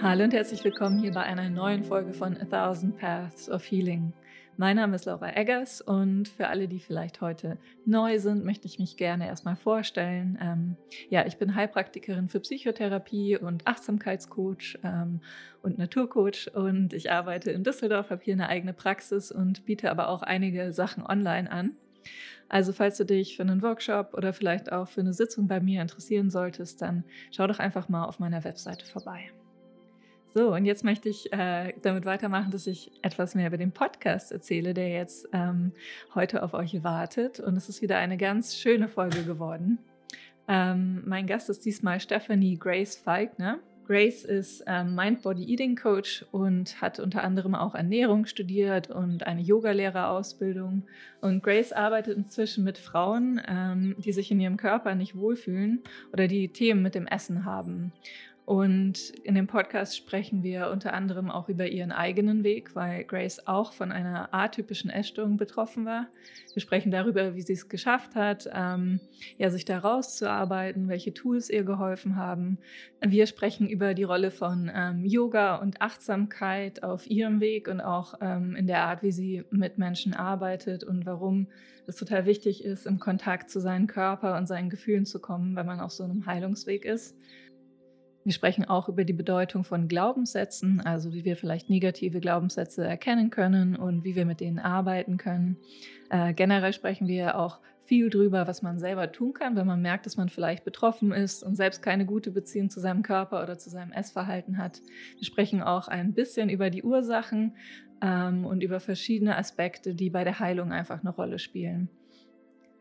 Hallo und herzlich willkommen hier bei einer neuen Folge von A Thousand Paths of Healing. Mein Name ist Laura Eggers und für alle, die vielleicht heute neu sind, möchte ich mich gerne erstmal vorstellen. Ähm, ja, ich bin Heilpraktikerin für Psychotherapie und Achtsamkeitscoach ähm, und Naturcoach und ich arbeite in Düsseldorf, habe hier eine eigene Praxis und biete aber auch einige Sachen online an. Also falls du dich für einen Workshop oder vielleicht auch für eine Sitzung bei mir interessieren solltest, dann schau doch einfach mal auf meiner Webseite vorbei. So, und jetzt möchte ich äh, damit weitermachen, dass ich etwas mehr über den Podcast erzähle, der jetzt ähm, heute auf euch wartet. Und es ist wieder eine ganz schöne Folge geworden. Ähm, mein Gast ist diesmal Stephanie Grace Falkner. Grace ist ähm, Mind-Body-Eating-Coach und hat unter anderem auch Ernährung studiert und eine Yogalehrerausbildung. Und Grace arbeitet inzwischen mit Frauen, ähm, die sich in ihrem Körper nicht wohlfühlen oder die Themen mit dem Essen haben. Und in dem Podcast sprechen wir unter anderem auch über ihren eigenen Weg, weil Grace auch von einer atypischen Essstörung betroffen war. Wir sprechen darüber, wie sie es geschafft hat, ähm, ja, sich da rauszuarbeiten, welche Tools ihr geholfen haben. Wir sprechen über die Rolle von ähm, Yoga und Achtsamkeit auf ihrem Weg und auch ähm, in der Art, wie sie mit Menschen arbeitet und warum es total wichtig ist, im Kontakt zu seinem Körper und seinen Gefühlen zu kommen, wenn man auf so einem Heilungsweg ist. Wir sprechen auch über die Bedeutung von Glaubenssätzen, also wie wir vielleicht negative Glaubenssätze erkennen können und wie wir mit denen arbeiten können. Äh, generell sprechen wir auch viel drüber, was man selber tun kann, wenn man merkt, dass man vielleicht betroffen ist und selbst keine gute Beziehung zu seinem Körper oder zu seinem Essverhalten hat. Wir sprechen auch ein bisschen über die Ursachen ähm, und über verschiedene Aspekte, die bei der Heilung einfach eine Rolle spielen.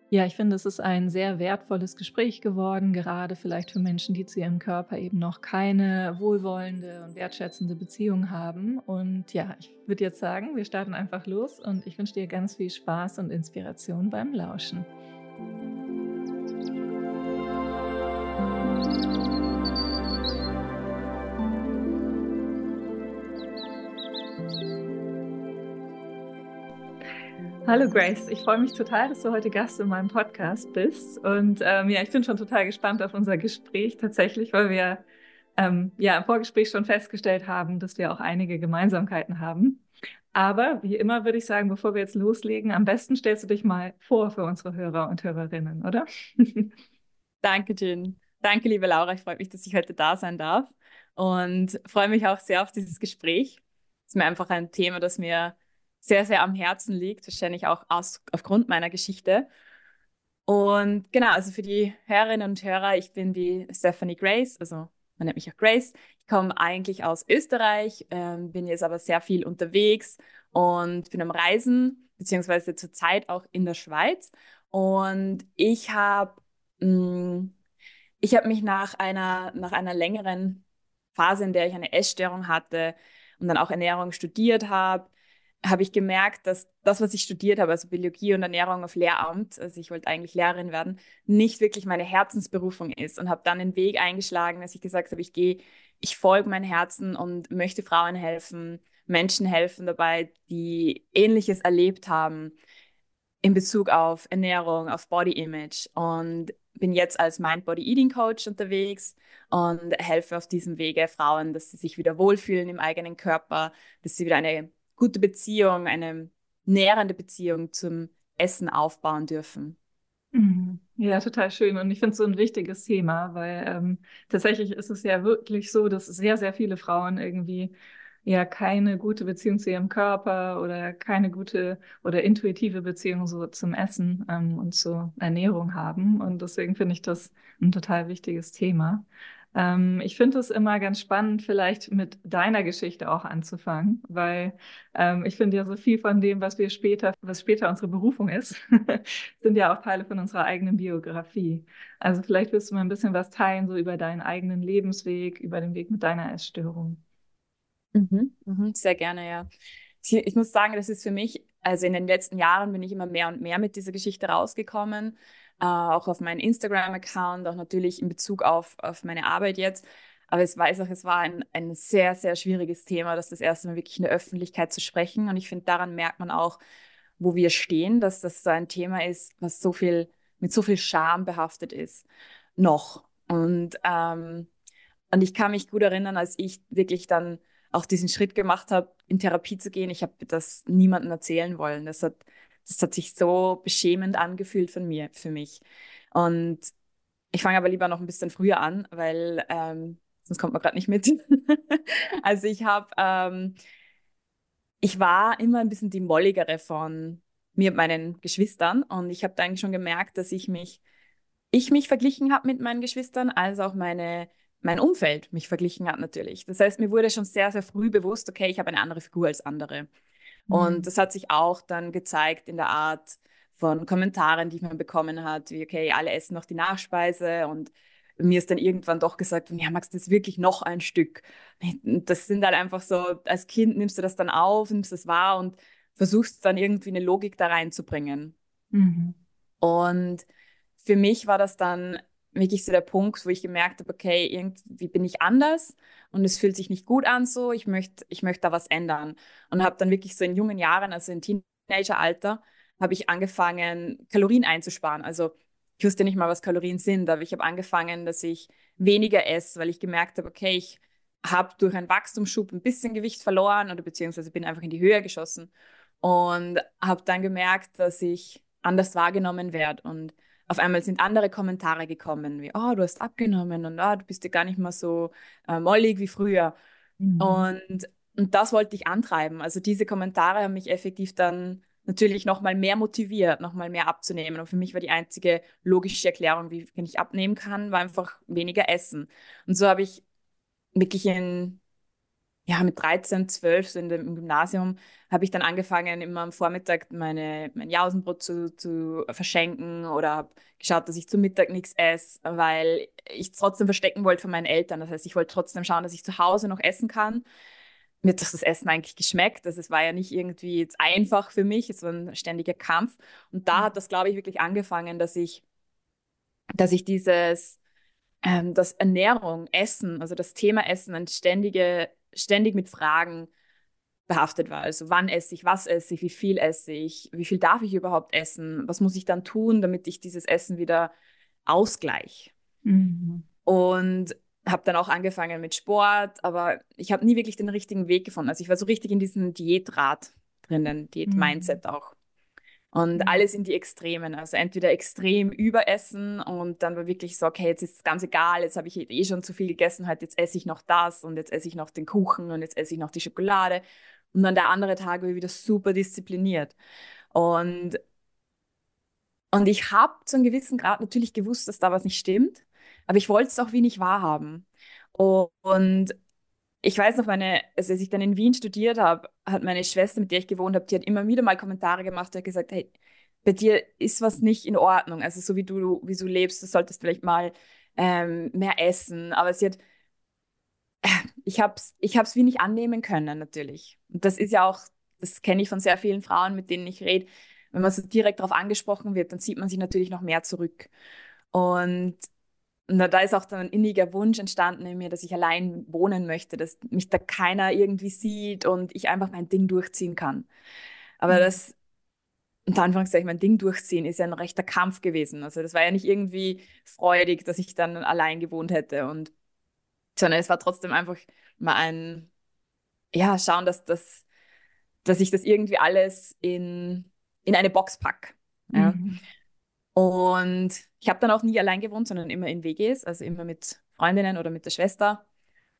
Ja, ich finde, es ist ein sehr wertvolles Gespräch geworden, gerade vielleicht für Menschen, die zu ihrem Körper eben noch keine wohlwollende und wertschätzende Beziehung haben. Und ja, ich würde jetzt sagen, wir starten einfach los und ich wünsche dir ganz viel Spaß und Inspiration beim Lauschen. Hallo Grace, ich freue mich total, dass du heute Gast in meinem Podcast bist. Und ähm, ja, ich bin schon total gespannt auf unser Gespräch tatsächlich, weil wir ähm, ja im Vorgespräch schon festgestellt haben, dass wir auch einige Gemeinsamkeiten haben. Aber wie immer würde ich sagen, bevor wir jetzt loslegen, am besten stellst du dich mal vor für unsere Hörer und Hörerinnen, oder? Danke, Jin. Danke, liebe Laura. Ich freue mich, dass ich heute da sein darf und freue mich auch sehr auf dieses Gespräch. Es ist mir einfach ein Thema, das mir sehr, sehr am Herzen liegt, wahrscheinlich auch aus, aufgrund meiner Geschichte. Und genau, also für die Hörerinnen und Hörer, ich bin die Stephanie Grace, also man nennt mich auch Grace. Ich komme eigentlich aus Österreich, ähm, bin jetzt aber sehr viel unterwegs und bin am Reisen, beziehungsweise zurzeit auch in der Schweiz. Und ich habe mm, ich mich nach einer, nach einer längeren Phase, in der ich eine Essstörung hatte und dann auch Ernährung studiert habe, habe ich gemerkt, dass das, was ich studiert habe, also Biologie und Ernährung auf Lehramt, also ich wollte eigentlich Lehrerin werden, nicht wirklich meine Herzensberufung ist und habe dann den Weg eingeschlagen, dass ich gesagt habe, ich gehe, ich folge mein Herzen und möchte Frauen helfen, Menschen helfen dabei, die Ähnliches erlebt haben in Bezug auf Ernährung, auf Body Image und bin jetzt als Mind Body Eating Coach unterwegs und helfe auf diesem Wege Frauen, dass sie sich wieder wohlfühlen im eigenen Körper, dass sie wieder eine gute Beziehung, eine nährende Beziehung zum Essen aufbauen dürfen. Mhm. Ja, total schön. Und ich finde es so ein wichtiges Thema, weil ähm, tatsächlich ist es ja wirklich so, dass sehr, sehr viele Frauen irgendwie ja keine gute Beziehung zu ihrem Körper oder keine gute oder intuitive Beziehung so zum Essen ähm, und zur Ernährung haben. Und deswegen finde ich das ein total wichtiges Thema. Ähm, ich finde es immer ganz spannend, vielleicht mit deiner Geschichte auch anzufangen, weil ähm, ich finde ja so viel von dem, was wir später, was später unsere Berufung ist, sind ja auch Teile von unserer eigenen Biografie. Also vielleicht willst du mal ein bisschen was teilen, so über deinen eigenen Lebensweg, über den Weg mit deiner Essstörung. Mhm, mhm, sehr gerne, ja. Ich muss sagen, das ist für mich, also in den letzten Jahren bin ich immer mehr und mehr mit dieser Geschichte rausgekommen äh, auch auf meinen Instagram-Account, auch natürlich in Bezug auf, auf meine Arbeit jetzt. Aber ich weiß auch, es war ein, ein sehr, sehr schwieriges Thema, das das erste Mal wirklich in der Öffentlichkeit zu sprechen. Und ich finde, daran merkt man auch, wo wir stehen, dass das so ein Thema ist, was so viel, mit so viel Scham behaftet ist. Noch. Und ähm, und ich kann mich gut erinnern, als ich wirklich dann auch diesen Schritt gemacht habe, in Therapie zu gehen. Ich habe das niemandem erzählen wollen. Das hat, das hat sich so beschämend angefühlt von mir, für mich. Und ich fange aber lieber noch ein bisschen früher an, weil ähm, sonst kommt man gerade nicht mit. also ich habe, ähm, ich war immer ein bisschen die molligere von mir und meinen Geschwistern und ich habe da eigentlich schon gemerkt, dass ich mich, ich mich verglichen habe mit meinen Geschwistern, als auch meine mein Umfeld mich verglichen hat natürlich. Das heißt, mir wurde schon sehr, sehr früh bewusst, okay, ich habe eine andere Figur als andere. Mhm. Und das hat sich auch dann gezeigt in der Art von Kommentaren, die man bekommen hat, wie, okay, alle essen noch die Nachspeise und mir ist dann irgendwann doch gesagt, ja, Max, das ist wirklich noch ein Stück. Das sind halt einfach so, als Kind nimmst du das dann auf, nimmst das wahr und versuchst dann irgendwie eine Logik da reinzubringen. Mhm. Und für mich war das dann wirklich so der Punkt, wo ich gemerkt habe, okay, irgendwie bin ich anders und es fühlt sich nicht gut an so, ich möchte ich möchte da was ändern. Und habe dann wirklich so in jungen Jahren, also in Teenageralter, habe ich angefangen, Kalorien einzusparen. Also ich wusste nicht mal, was Kalorien sind, aber ich habe angefangen, dass ich weniger esse, weil ich gemerkt habe, okay, ich habe durch einen Wachstumsschub ein bisschen Gewicht verloren oder beziehungsweise bin einfach in die Höhe geschossen und habe dann gemerkt, dass ich anders wahrgenommen werde und auf einmal sind andere Kommentare gekommen, wie, oh, du hast abgenommen und oh, du bist ja gar nicht mehr so äh, mollig wie früher. Mhm. Und, und das wollte ich antreiben. Also diese Kommentare haben mich effektiv dann natürlich noch mal mehr motiviert, noch mal mehr abzunehmen. Und für mich war die einzige logische Erklärung, wie ich abnehmen kann, war einfach weniger essen. Und so habe ich wirklich in ja, mit 13, 12, so in dem, im Gymnasium, habe ich dann angefangen, immer am Vormittag meine, mein Jausenbrot zu, zu verschenken oder habe geschaut, dass ich zum Mittag nichts esse, weil ich trotzdem verstecken wollte von meinen Eltern. Das heißt, ich wollte trotzdem schauen, dass ich zu Hause noch essen kann. Mir hat das Essen eigentlich geschmeckt. Also es war ja nicht irgendwie jetzt einfach für mich, es war ein ständiger Kampf. Und da hat das, glaube ich, wirklich angefangen, dass ich, dass ich dieses, ähm, dass Ernährung, Essen, also das Thema Essen, ein ständige ständig mit Fragen behaftet war. Also wann esse ich, was esse ich, wie viel esse ich, wie viel darf ich überhaupt essen, was muss ich dann tun, damit ich dieses Essen wieder ausgleiche. Mhm. Und habe dann auch angefangen mit Sport, aber ich habe nie wirklich den richtigen Weg gefunden. Also ich war so richtig in diesem Diätrad drinnen, Diät-Mindset mhm. auch. Und mhm. alles in die Extremen. Also entweder extrem überessen und dann war wirklich so, okay, jetzt ist es ganz egal, jetzt habe ich eh schon zu viel gegessen, halt jetzt esse ich noch das und jetzt esse ich noch den Kuchen und jetzt esse ich noch die Schokolade. Und dann der andere Tag war ich wieder super diszipliniert. Und, und ich habe zu einem gewissen Grad natürlich gewusst, dass da was nicht stimmt, aber ich wollte es auch wie nicht wahrhaben. Und ich weiß noch, meine, also als ich dann in Wien studiert habe, hat meine Schwester, mit der ich gewohnt habe, die hat immer wieder mal Kommentare gemacht, die hat gesagt, hey, bei dir ist was nicht in Ordnung. Also so wie du, wie du lebst, du solltest vielleicht mal ähm, mehr essen. Aber sie hat, ich habe es ich hab's wie nicht annehmen können, natürlich. Und das ist ja auch, das kenne ich von sehr vielen Frauen, mit denen ich rede. Wenn man so direkt darauf angesprochen wird, dann zieht man sich natürlich noch mehr zurück. Und und da ist auch dann ein inniger Wunsch entstanden in mir, dass ich allein wohnen möchte, dass mich da keiner irgendwie sieht und ich einfach mein Ding durchziehen kann. Aber mhm. das, unter Anführungszeichen, mein Ding durchziehen, ist ja ein rechter Kampf gewesen. Also das war ja nicht irgendwie freudig, dass ich dann allein gewohnt hätte. Und sondern es war trotzdem einfach mal ein, ja, schauen, dass, das, dass ich das irgendwie alles in, in eine Box packe. Ja. Mhm. Und ich habe dann auch nie allein gewohnt, sondern immer in WGs, also immer mit Freundinnen oder mit der Schwester.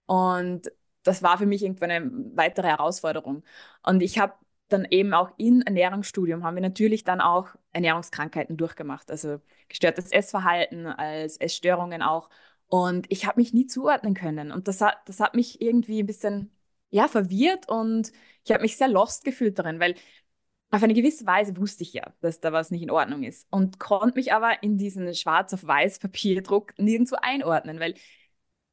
Und das war für mich irgendwann eine weitere Herausforderung. Und ich habe dann eben auch im Ernährungsstudium haben wir natürlich dann auch Ernährungskrankheiten durchgemacht, also gestörtes Essverhalten als Essstörungen auch. Und ich habe mich nie zuordnen können. Und das hat, das hat mich irgendwie ein bisschen ja, verwirrt und ich habe mich sehr lost gefühlt darin, weil auf eine gewisse Weise wusste ich ja, dass da was nicht in Ordnung ist und konnte mich aber in diesen schwarz auf weiß Papierdruck nirgendwo einordnen, weil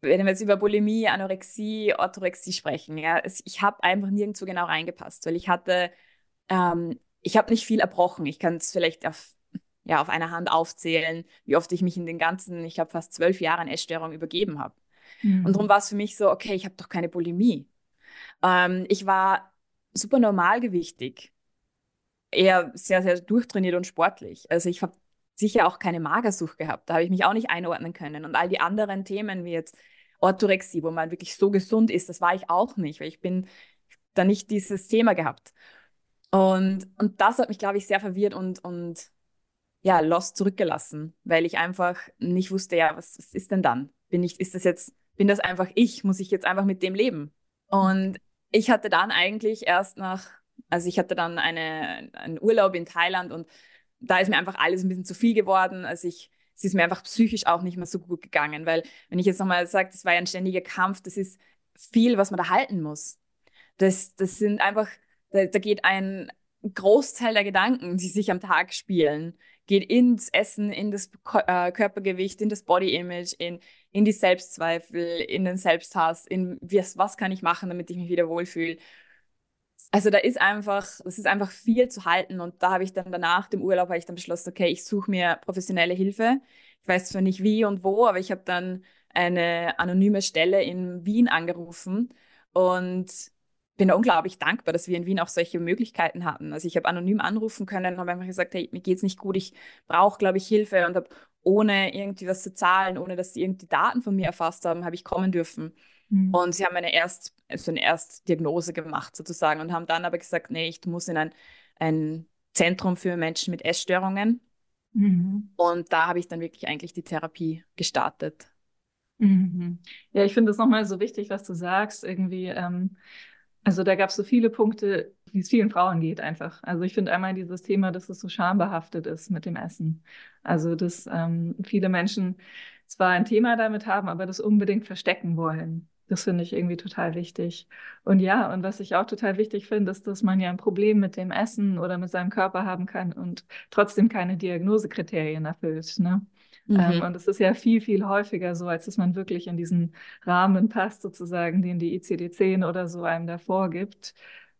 wenn wir jetzt über Bulimie, Anorexie, Orthorexie sprechen, ja, ich habe einfach nirgendwo genau reingepasst, weil ich hatte, ähm, ich habe nicht viel erbrochen. Ich kann es vielleicht auf, ja, auf einer Hand aufzählen, wie oft ich mich in den ganzen, ich habe fast zwölf Jahren Essstörung übergeben habe. Mhm. Und darum war es für mich so, okay, ich habe doch keine Bulimie. Ähm, ich war super normalgewichtig eher sehr, sehr durchtrainiert und sportlich. Also ich habe sicher auch keine Magersucht gehabt. Da habe ich mich auch nicht einordnen können. Und all die anderen Themen wie jetzt Orthorexie, wo man wirklich so gesund ist, das war ich auch nicht, weil ich bin da nicht dieses Thema gehabt. Und, und das hat mich, glaube ich, sehr verwirrt und, und ja, lost zurückgelassen, weil ich einfach nicht wusste, ja, was, was ist denn dann? Bin ich, ist das jetzt, bin das einfach ich? Muss ich jetzt einfach mit dem leben? Und ich hatte dann eigentlich erst nach, also ich hatte dann eine, einen Urlaub in Thailand und da ist mir einfach alles ein bisschen zu viel geworden. Also ich, es ist mir einfach psychisch auch nicht mehr so gut gegangen, weil wenn ich jetzt nochmal sage, das war ja ein ständiger Kampf, das ist viel, was man da halten muss. Das, das sind einfach, da, da geht ein Großteil der Gedanken, die sich am Tag spielen, geht ins Essen, in das äh, Körpergewicht, in das Body-Image, in, in die Selbstzweifel, in den Selbsthass, in was, was kann ich machen, damit ich mich wieder wohlfühle. Also da ist einfach, das ist einfach viel zu halten und da habe ich dann danach dem Urlaub habe ich dann beschlossen, okay, ich suche mir professionelle Hilfe. Ich weiß zwar nicht wie und wo, aber ich habe dann eine anonyme Stelle in Wien angerufen und bin da unglaublich dankbar, dass wir in Wien auch solche Möglichkeiten hatten. Also ich habe anonym anrufen können, habe einfach gesagt, hey, mir geht's nicht gut, ich brauche, glaube ich, Hilfe und habe ohne irgendwie was zu zahlen, ohne dass sie irgendwie Daten von mir erfasst haben, habe ich kommen dürfen. Mhm. Und sie haben eine Erst, also eine Erstdiagnose gemacht sozusagen und haben dann aber gesagt, nee, ich muss in ein, ein Zentrum für Menschen mit Essstörungen. Mhm. Und da habe ich dann wirklich eigentlich die Therapie gestartet. Mhm. Ja, ich finde es nochmal so wichtig, was du sagst. Irgendwie, ähm, also da gab es so viele Punkte, wie es vielen Frauen geht einfach. Also ich finde einmal dieses Thema, dass es so schambehaftet ist mit dem Essen. Also dass ähm, viele Menschen zwar ein Thema damit haben, aber das unbedingt verstecken wollen. Das finde ich irgendwie total wichtig. Und ja, und was ich auch total wichtig finde, ist, dass man ja ein Problem mit dem Essen oder mit seinem Körper haben kann und trotzdem keine Diagnosekriterien erfüllt. Ne? Ähm, mhm. Ähm, und es ist ja viel, viel häufiger so, als dass man wirklich in diesen Rahmen passt, sozusagen, den die ICD-10 oder so einem da vorgibt.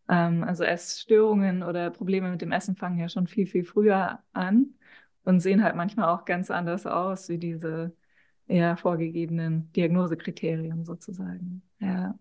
Ähm, also Essstörungen oder Probleme mit dem Essen fangen ja schon viel, viel früher an und sehen halt manchmal auch ganz anders aus wie diese ja, vorgegebenen Diagnosekriterien sozusagen. Ja.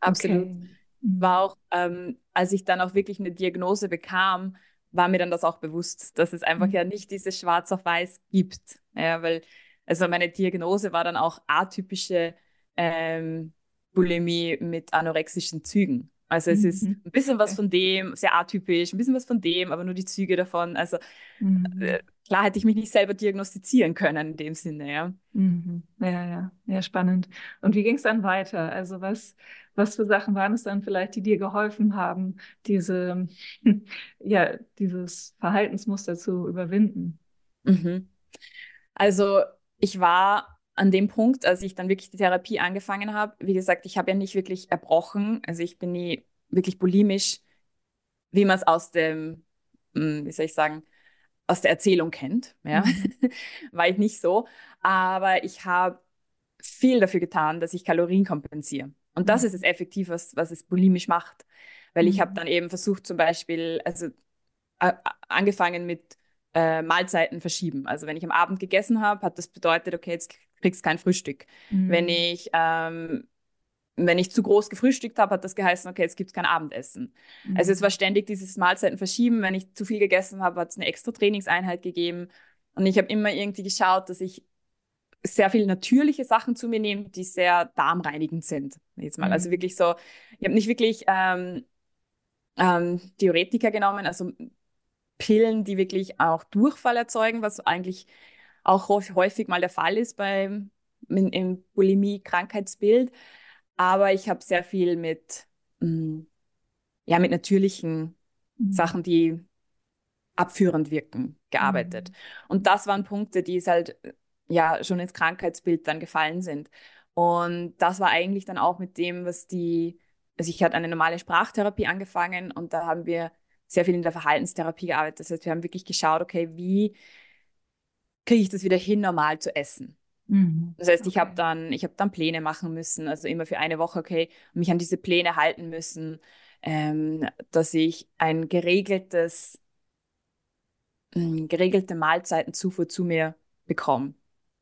Absolut. Okay. Mhm. War auch, ähm, als ich dann auch wirklich eine Diagnose bekam, war mir dann das auch bewusst, dass es einfach mhm. ja nicht dieses Schwarz auf Weiß gibt. Ja, weil, also meine Diagnose war dann auch atypische ähm, Bulimie mit anorexischen Zügen. Also es mhm. ist ein bisschen was von dem, sehr atypisch, ein bisschen was von dem, aber nur die Züge davon. Also mhm. äh, klar hätte ich mich nicht selber diagnostizieren können in dem Sinne, ja. Mhm. Ja, ja, ja, spannend. Und wie ging es dann weiter? Also was, was für Sachen waren es dann vielleicht, die dir geholfen haben, diese, ja, dieses Verhaltensmuster zu überwinden? Mhm. Also ich war an dem Punkt, als ich dann wirklich die Therapie angefangen habe, wie gesagt, ich habe ja nicht wirklich erbrochen, also ich bin nie wirklich bulimisch, wie man es aus dem, hm, wie soll ich sagen, aus der Erzählung kennt. Ja? Mhm. War ich nicht so. Aber ich habe viel dafür getan, dass ich Kalorien kompensiere. Und das mhm. ist es effektiv, was, was es bulimisch macht. Weil mhm. ich habe dann eben versucht, zum Beispiel, also äh, angefangen mit äh, Mahlzeiten verschieben. Also wenn ich am Abend gegessen habe, hat das bedeutet, okay, jetzt kriegst kein Frühstück. Mhm. Wenn ich ähm, wenn ich zu groß gefrühstückt habe, hat das geheißen, okay, jetzt gibt es kein Abendessen. Mhm. Also es war ständig dieses Mahlzeiten verschieben. Wenn ich zu viel gegessen habe, hat es eine extra Trainingseinheit gegeben. Und ich habe immer irgendwie geschaut, dass ich sehr viele natürliche Sachen zu mir nehme, die sehr darmreinigend sind. Jetzt mal. Also mhm. Also wirklich so, ich habe nicht wirklich ähm, ähm, Theoretika genommen, also Pillen, die wirklich auch Durchfall erzeugen, was eigentlich auch häufig mal der Fall ist beim im Bulimie-Krankheitsbild. Aber ich habe sehr viel mit, mm, ja, mit natürlichen mhm. Sachen, die abführend wirken, gearbeitet. Mhm. Und das waren Punkte, die es halt ja schon ins Krankheitsbild dann gefallen sind. Und das war eigentlich dann auch mit dem, was die, also ich hatte eine normale Sprachtherapie angefangen und da haben wir sehr viel in der Verhaltenstherapie gearbeitet. Das heißt, wir haben wirklich geschaut, okay, wie kriege ich das wieder hin, normal zu essen? Mhm. Das heißt, ich habe dann, ich habe dann Pläne machen müssen, also immer für eine Woche, okay, mich an diese Pläne halten müssen, ähm, dass ich ein geregeltes, äh, geregelte Mahlzeitenzufuhr zu mir bekomme.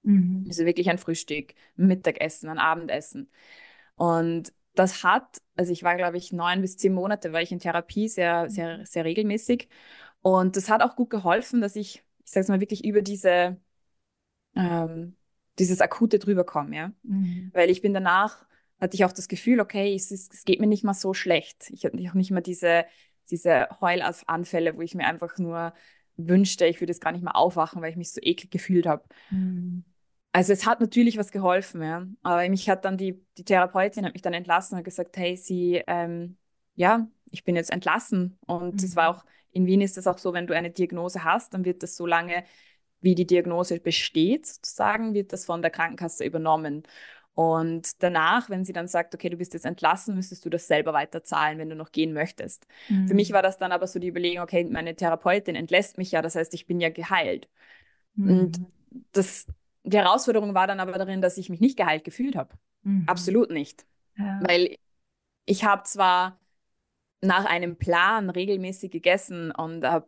Mhm. Also wirklich ein Frühstück, ein Mittagessen, ein Abendessen. Und das hat, also ich war, glaube ich, neun bis zehn Monate, war ich in Therapie, sehr, sehr, sehr regelmäßig. Und das hat auch gut geholfen, dass ich, ich sage es mal, wirklich über diese ähm, dieses akute drüberkommen, ja. Mhm. Weil ich bin danach, hatte ich auch das Gefühl, okay, es, ist, es geht mir nicht mal so schlecht. Ich hatte auch nicht mehr diese, diese Heulanfälle, wo ich mir einfach nur wünschte, ich würde es gar nicht mehr aufwachen, weil ich mich so eklig gefühlt habe. Mhm. Also es hat natürlich was geholfen, ja. Aber mich hat dann die, die Therapeutin hat mich dann entlassen und gesagt, hey, sie, ähm, ja, ich bin jetzt entlassen. Und es mhm. war auch, in Wien ist es auch so, wenn du eine Diagnose hast, dann wird das so lange, wie die Diagnose besteht, sozusagen, wird das von der Krankenkasse übernommen. Und danach, wenn sie dann sagt, okay, du bist jetzt entlassen, müsstest du das selber weiterzahlen, wenn du noch gehen möchtest. Mhm. Für mich mhm. war das dann aber so die Überlegung, okay, meine Therapeutin entlässt mich ja, das heißt, ich bin ja geheilt. Mhm. Und das, die Herausforderung war dann aber darin, dass ich mich nicht geheilt gefühlt habe. Mhm. Absolut nicht. Ja. Weil ich habe zwar nach einem Plan regelmäßig gegessen und habe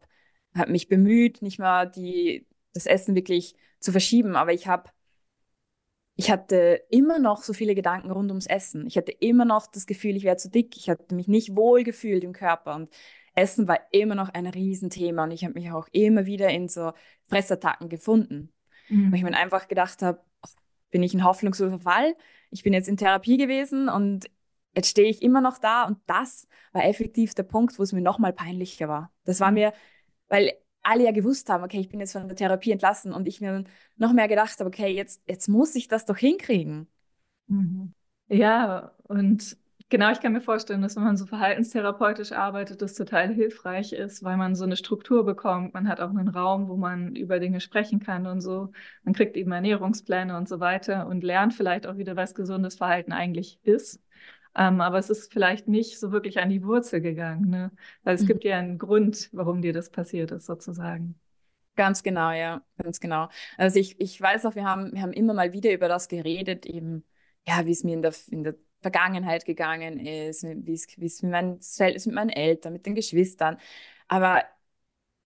hab mich bemüht, nicht mal die, das Essen wirklich zu verschieben, aber ich habe ich hatte immer noch so viele Gedanken rund ums Essen. Ich hatte immer noch das Gefühl, ich wäre zu dick. Ich hatte mich nicht wohl gefühlt im Körper. Und Essen war immer noch ein Riesenthema. Und ich habe mich auch immer wieder in so Fressattacken gefunden. Mhm. Weil ich mir einfach gedacht habe, bin ich ein hoffnungsloser Fall? Ich bin jetzt in Therapie gewesen und jetzt stehe ich immer noch da. Und das war effektiv der Punkt, wo es mir nochmal peinlicher war. Das war mhm. mir, weil alle ja gewusst haben, okay, ich bin jetzt von der Therapie entlassen und ich mir noch mehr gedacht habe, okay, jetzt, jetzt muss ich das doch hinkriegen. Mhm. Ja, und genau, ich kann mir vorstellen, dass wenn man so verhaltenstherapeutisch arbeitet, das total hilfreich ist, weil man so eine Struktur bekommt. Man hat auch einen Raum, wo man über Dinge sprechen kann und so. Man kriegt eben Ernährungspläne und so weiter und lernt vielleicht auch wieder, was gesundes Verhalten eigentlich ist. Ähm, aber es ist vielleicht nicht so wirklich an die Wurzel gegangen, ne? Weil es mhm. gibt ja einen Grund, warum dir das passiert ist, sozusagen. Ganz genau, ja, ganz genau. Also ich, ich weiß auch, wir haben, wir haben immer mal wieder über das geredet, eben, ja, wie es mir in der, in der Vergangenheit gegangen ist, wie es, wie es mit, mein, mit meinen Eltern, mit den Geschwistern. Aber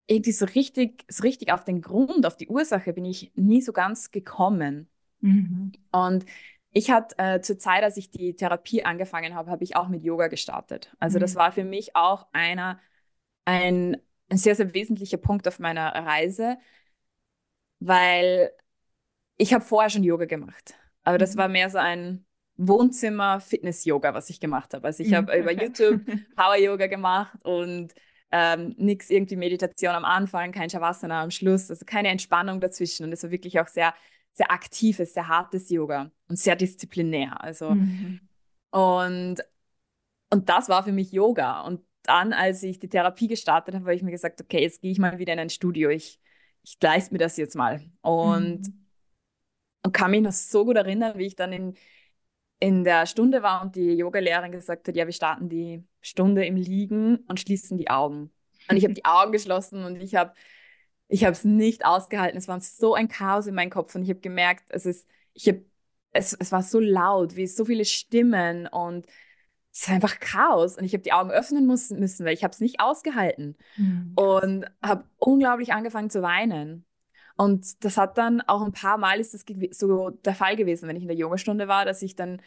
irgendwie so richtig, so richtig auf den Grund, auf die Ursache bin ich nie so ganz gekommen. Mhm. Und ich hatte äh, zur Zeit, als ich die Therapie angefangen habe, habe ich auch mit Yoga gestartet. Also mhm. das war für mich auch einer, ein, ein sehr, sehr wesentlicher Punkt auf meiner Reise, weil ich habe vorher schon Yoga gemacht. Aber das mhm. war mehr so ein Wohnzimmer-Fitness-Yoga, was ich gemacht habe. Also ich habe okay. über YouTube Power-Yoga gemacht und ähm, nichts irgendwie Meditation am Anfang, kein Shavasana am Schluss, also keine Entspannung dazwischen. Und es war wirklich auch sehr sehr aktives, sehr hartes Yoga und sehr disziplinär. Also mhm. und, und das war für mich Yoga. Und dann, als ich die Therapie gestartet habe, habe ich mir gesagt, okay, jetzt gehe ich mal wieder in ein Studio. Ich, ich leiste mir das jetzt mal. Und, mhm. und kann mich noch so gut erinnern, wie ich dann in, in der Stunde war und die Yogalehrerin gesagt hat, ja, wir starten die Stunde im Liegen und schließen die Augen. Und ich habe die Augen geschlossen und ich habe ich habe es nicht ausgehalten. Es war so ein Chaos in meinem Kopf und ich habe gemerkt, es ist, ich habe, es, es war so laut, wie so viele Stimmen und es war einfach Chaos und ich habe die Augen öffnen müssen, müssen weil ich habe es nicht ausgehalten mhm. und habe unglaublich angefangen zu weinen. Und das hat dann auch ein paar Mal ist das so der Fall gewesen, wenn ich in der Yogastunde war, dass ich dann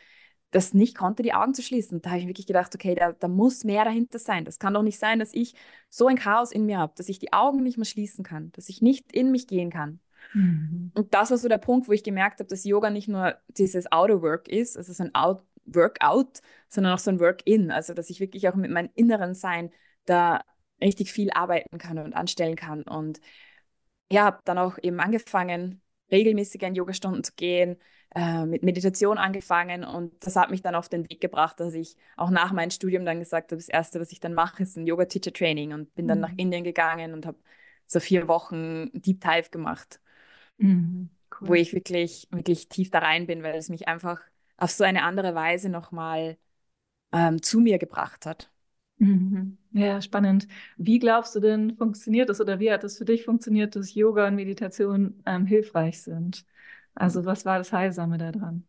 das nicht konnte, die Augen zu schließen. Da habe ich wirklich gedacht, okay, da, da muss mehr dahinter sein. Das kann doch nicht sein, dass ich so ein Chaos in mir habe, dass ich die Augen nicht mehr schließen kann, dass ich nicht in mich gehen kann. Mhm. Und das war so der Punkt, wo ich gemerkt habe, dass Yoga nicht nur dieses Outer Work ist, also so ein Out Workout, sondern auch so ein Work-in. Also, dass ich wirklich auch mit meinem inneren Sein da richtig viel arbeiten kann und anstellen kann. Und ja, habe dann auch eben angefangen, regelmäßig in Yogastunden zu gehen, äh, mit Meditation angefangen und das hat mich dann auf den Weg gebracht, dass ich auch nach meinem Studium dann gesagt habe, das Erste, was ich dann mache, ist ein Yoga-Teacher-Training und bin dann mhm. nach Indien gegangen und habe so vier Wochen Deep Dive gemacht, mhm. cool. wo ich wirklich, wirklich tief da rein bin, weil es mich einfach auf so eine andere Weise nochmal ähm, zu mir gebracht hat. Mhm. Ja, spannend. Wie glaubst du denn, funktioniert das oder wie hat es für dich funktioniert, dass Yoga und Meditation ähm, hilfreich sind? Also was war das Heilsame daran?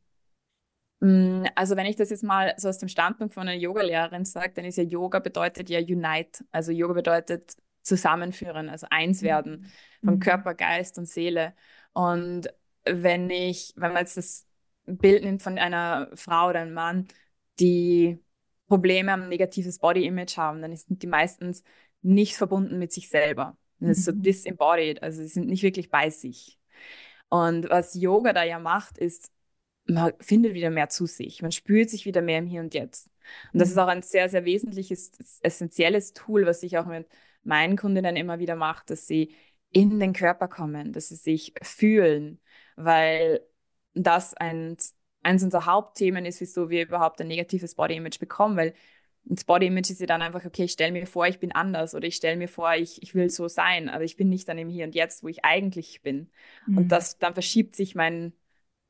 Mm, also wenn ich das jetzt mal so aus dem Standpunkt von einer Yogalehrerin sage, dann ist ja Yoga bedeutet ja Unite. Also Yoga bedeutet zusammenführen, also eins mhm. werden von mhm. Körper, Geist und Seele. Und wenn ich, wenn man jetzt das Bild nimmt von einer Frau oder einem Mann, die Probleme am negatives Body Image haben, dann sind die meistens nicht verbunden mit sich selber. Das ist so mhm. disembodied, also sie sind nicht wirklich bei sich. Und was Yoga da ja macht, ist, man findet wieder mehr zu sich, man spürt sich wieder mehr im Hier und Jetzt. Und das ist mhm. auch ein sehr, sehr wesentliches, essentielles Tool, was ich auch mit meinen Kundinnen immer wieder mache, dass sie in den Körper kommen, dass sie sich fühlen, weil das ein, eins unserer Hauptthemen ist, wieso wir überhaupt ein negatives Body Image bekommen, weil das Body Image ist ja dann einfach, okay, ich stelle mir vor, ich bin anders oder ich stelle mir vor, ich, ich will so sein, aber ich bin nicht dann im Hier und Jetzt, wo ich eigentlich bin. Mhm. Und das, dann verschiebt sich mein,